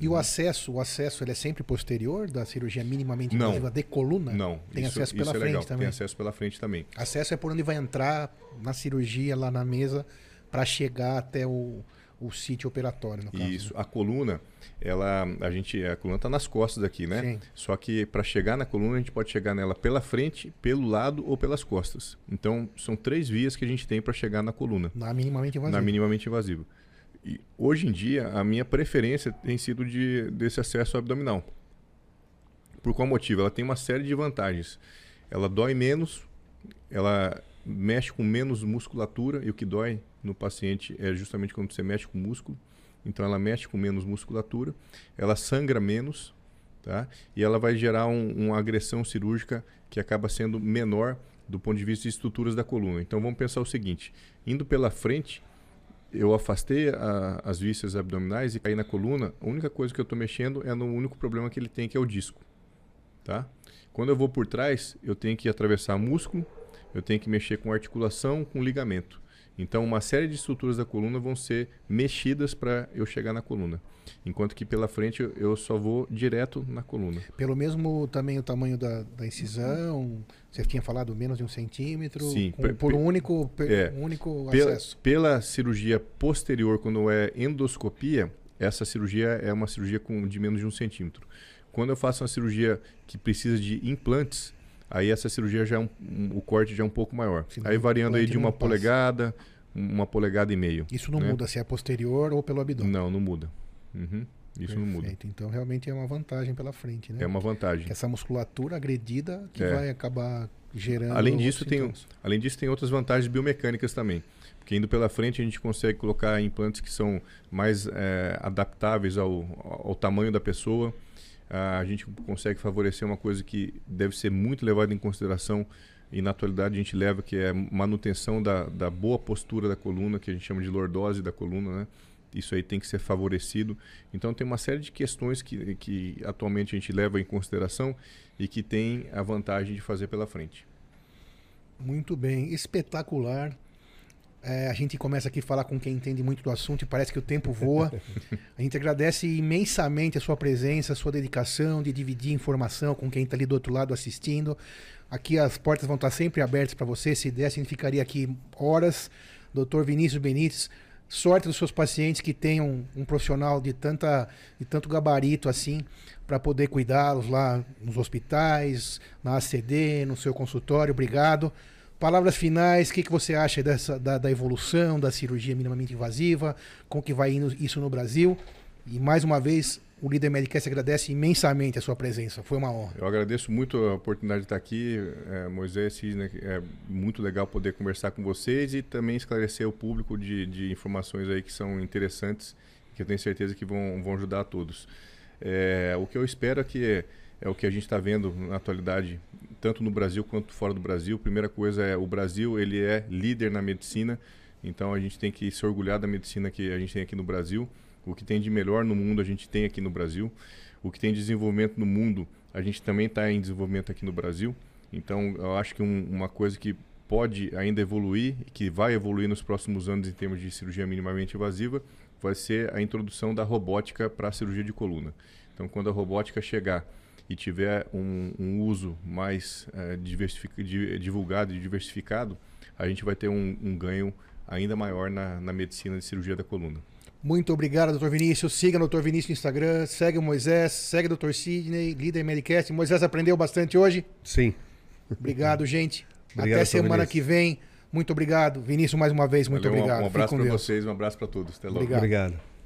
E o acesso, o acesso ele é sempre posterior da cirurgia minimamente Não. invasiva de coluna? Não, Tem isso, acesso pela é frente legal. também. Tem acesso pela frente também. Acesso é por onde vai entrar na cirurgia, lá na mesa, para chegar até o, o sítio operatório, no caso. Isso. A coluna, ela, a gente, a coluna está nas costas aqui, né? Sim. Só que para chegar na coluna a gente pode chegar nela pela frente, pelo lado ou pelas costas. Então são três vias que a gente tem para chegar na coluna, Na minimamente invasiva. na minimamente invasiva. E hoje em dia a minha preferência tem sido de desse acesso abdominal. Por qual motivo? Ela tem uma série de vantagens. Ela dói menos, ela mexe com menos musculatura e o que dói no paciente é justamente quando você mexe com músculo. Então ela mexe com menos musculatura, ela sangra menos, tá? E ela vai gerar um- uma agressão cirúrgica que acaba sendo menor do ponto de vista de estruturas da coluna. Então vamos pensar o seguinte: indo pela frente, eu afastei a- as vísceras abdominais e caí na coluna. A única coisa que eu estou mexendo é no único problema que ele tem, que é o disco, tá? Quando eu vou por trás, eu tenho que atravessar músculo, eu tenho que mexer com articulação, com ligamento. Então, uma série de estruturas da coluna vão ser mexidas para eu chegar na coluna. Enquanto que pela frente eu só vou direto na coluna. Pelo mesmo também o tamanho da, da incisão, você tinha falado menos de um centímetro, Sim, com, por um pe- único, é. um único Pela, acesso. pela cirurgia posterior, quando é endoscopia, essa cirurgia é uma cirurgia com, de menos de um centímetro. Quando eu faço uma cirurgia que precisa de implantes, aí essa cirurgia já é um, um- o corte já é um pouco maior. Aí variando aí de uma polegada, uma polegada e meio. Isso não né? muda se é posterior ou pelo abdômen. Não, não muda. Uhum, Isso não muda. Perfeito. Então realmente é uma vantagem pela frente, né? É uma vantagem. Que essa musculatura agredida que É. vai acabar gerando. Além disso, tem, além disso, tem outras vantagens biomecânicas também. Porque indo pela frente, a gente consegue colocar implantes que são mais eh, adaptáveis ao, ao tamanho da pessoa. A gente consegue favorecer uma coisa que deve ser muito levada em consideração e na atualidade a gente leva, que é manutenção da, da boa postura da coluna, que a gente chama de lordose da coluna, né? Isso aí tem que ser favorecido. Então tem uma série de questões que, que atualmente a gente leva em consideração e que tem a vantagem de fazer pela frente. Muito bem, espetacular. É, a gente começa aqui a falar com quem entende muito do assunto e parece que o tempo voa. A gente agradece imensamente a sua presença, a sua dedicação de dividir informação com quem está ali do outro lado assistindo. Aqui as portas vão estar sempre abertas para você. Se desse, a gente ficaria aqui horas. Doutor Vinícius Benites, sorte dos seus pacientes que tenham um profissional de, tanta, de tanto gabarito assim para poder cuidá-los lá nos hospitais, na ACD, no seu consultório. Obrigado. Palavras finais, o que, que você acha dessa, da, da evolução da cirurgia minimamente invasiva, como que vai indo isso no Brasil? E mais uma vez, o Líder Medicast agradece imensamente a sua presença. Foi uma honra. Eu agradeço muito a oportunidade de estar aqui, é, Moisés Cisne, é muito legal poder conversar com vocês e também esclarecer o público de, de informações aí que são interessantes, que eu tenho certeza que vão, vão ajudar a todos. É, o que eu espero é que é o que a gente está vendo na atualidade, tanto no Brasil quanto fora do Brasil. Primeira coisa é o Brasil ele é líder na medicina, então a gente tem que se orgulhar da medicina que a gente tem aqui no Brasil. O que tem de melhor no mundo a gente tem aqui no Brasil. O que tem de desenvolvimento no mundo a gente também está em desenvolvimento aqui no Brasil. Então eu acho que um, uma coisa que pode ainda evoluir e que vai evoluir nos próximos anos em termos de cirurgia minimamente invasiva vai ser a introdução da robótica para a cirurgia de coluna. Então quando a robótica chegar e tiver um, um uso mais di- divulgado e diversificado, a gente vai ter um, um ganho ainda maior na, na medicina de cirurgia da coluna. Muito obrigado, doutor Vinícius. Siga o doutor Vinícius no Instagram, segue o Moisés, segue o doutor Sidney, líder Medicast. Moisés aprendeu bastante hoje. Sim. Obrigado, gente. Obrigado, Até semana Vinícius. que vem. Muito obrigado. Vinícius, mais uma vez, muito Valeu, um- obrigado. Um Fique abraço para vocês, um abraço para todos. Até logo. Obrigado. Obrigado.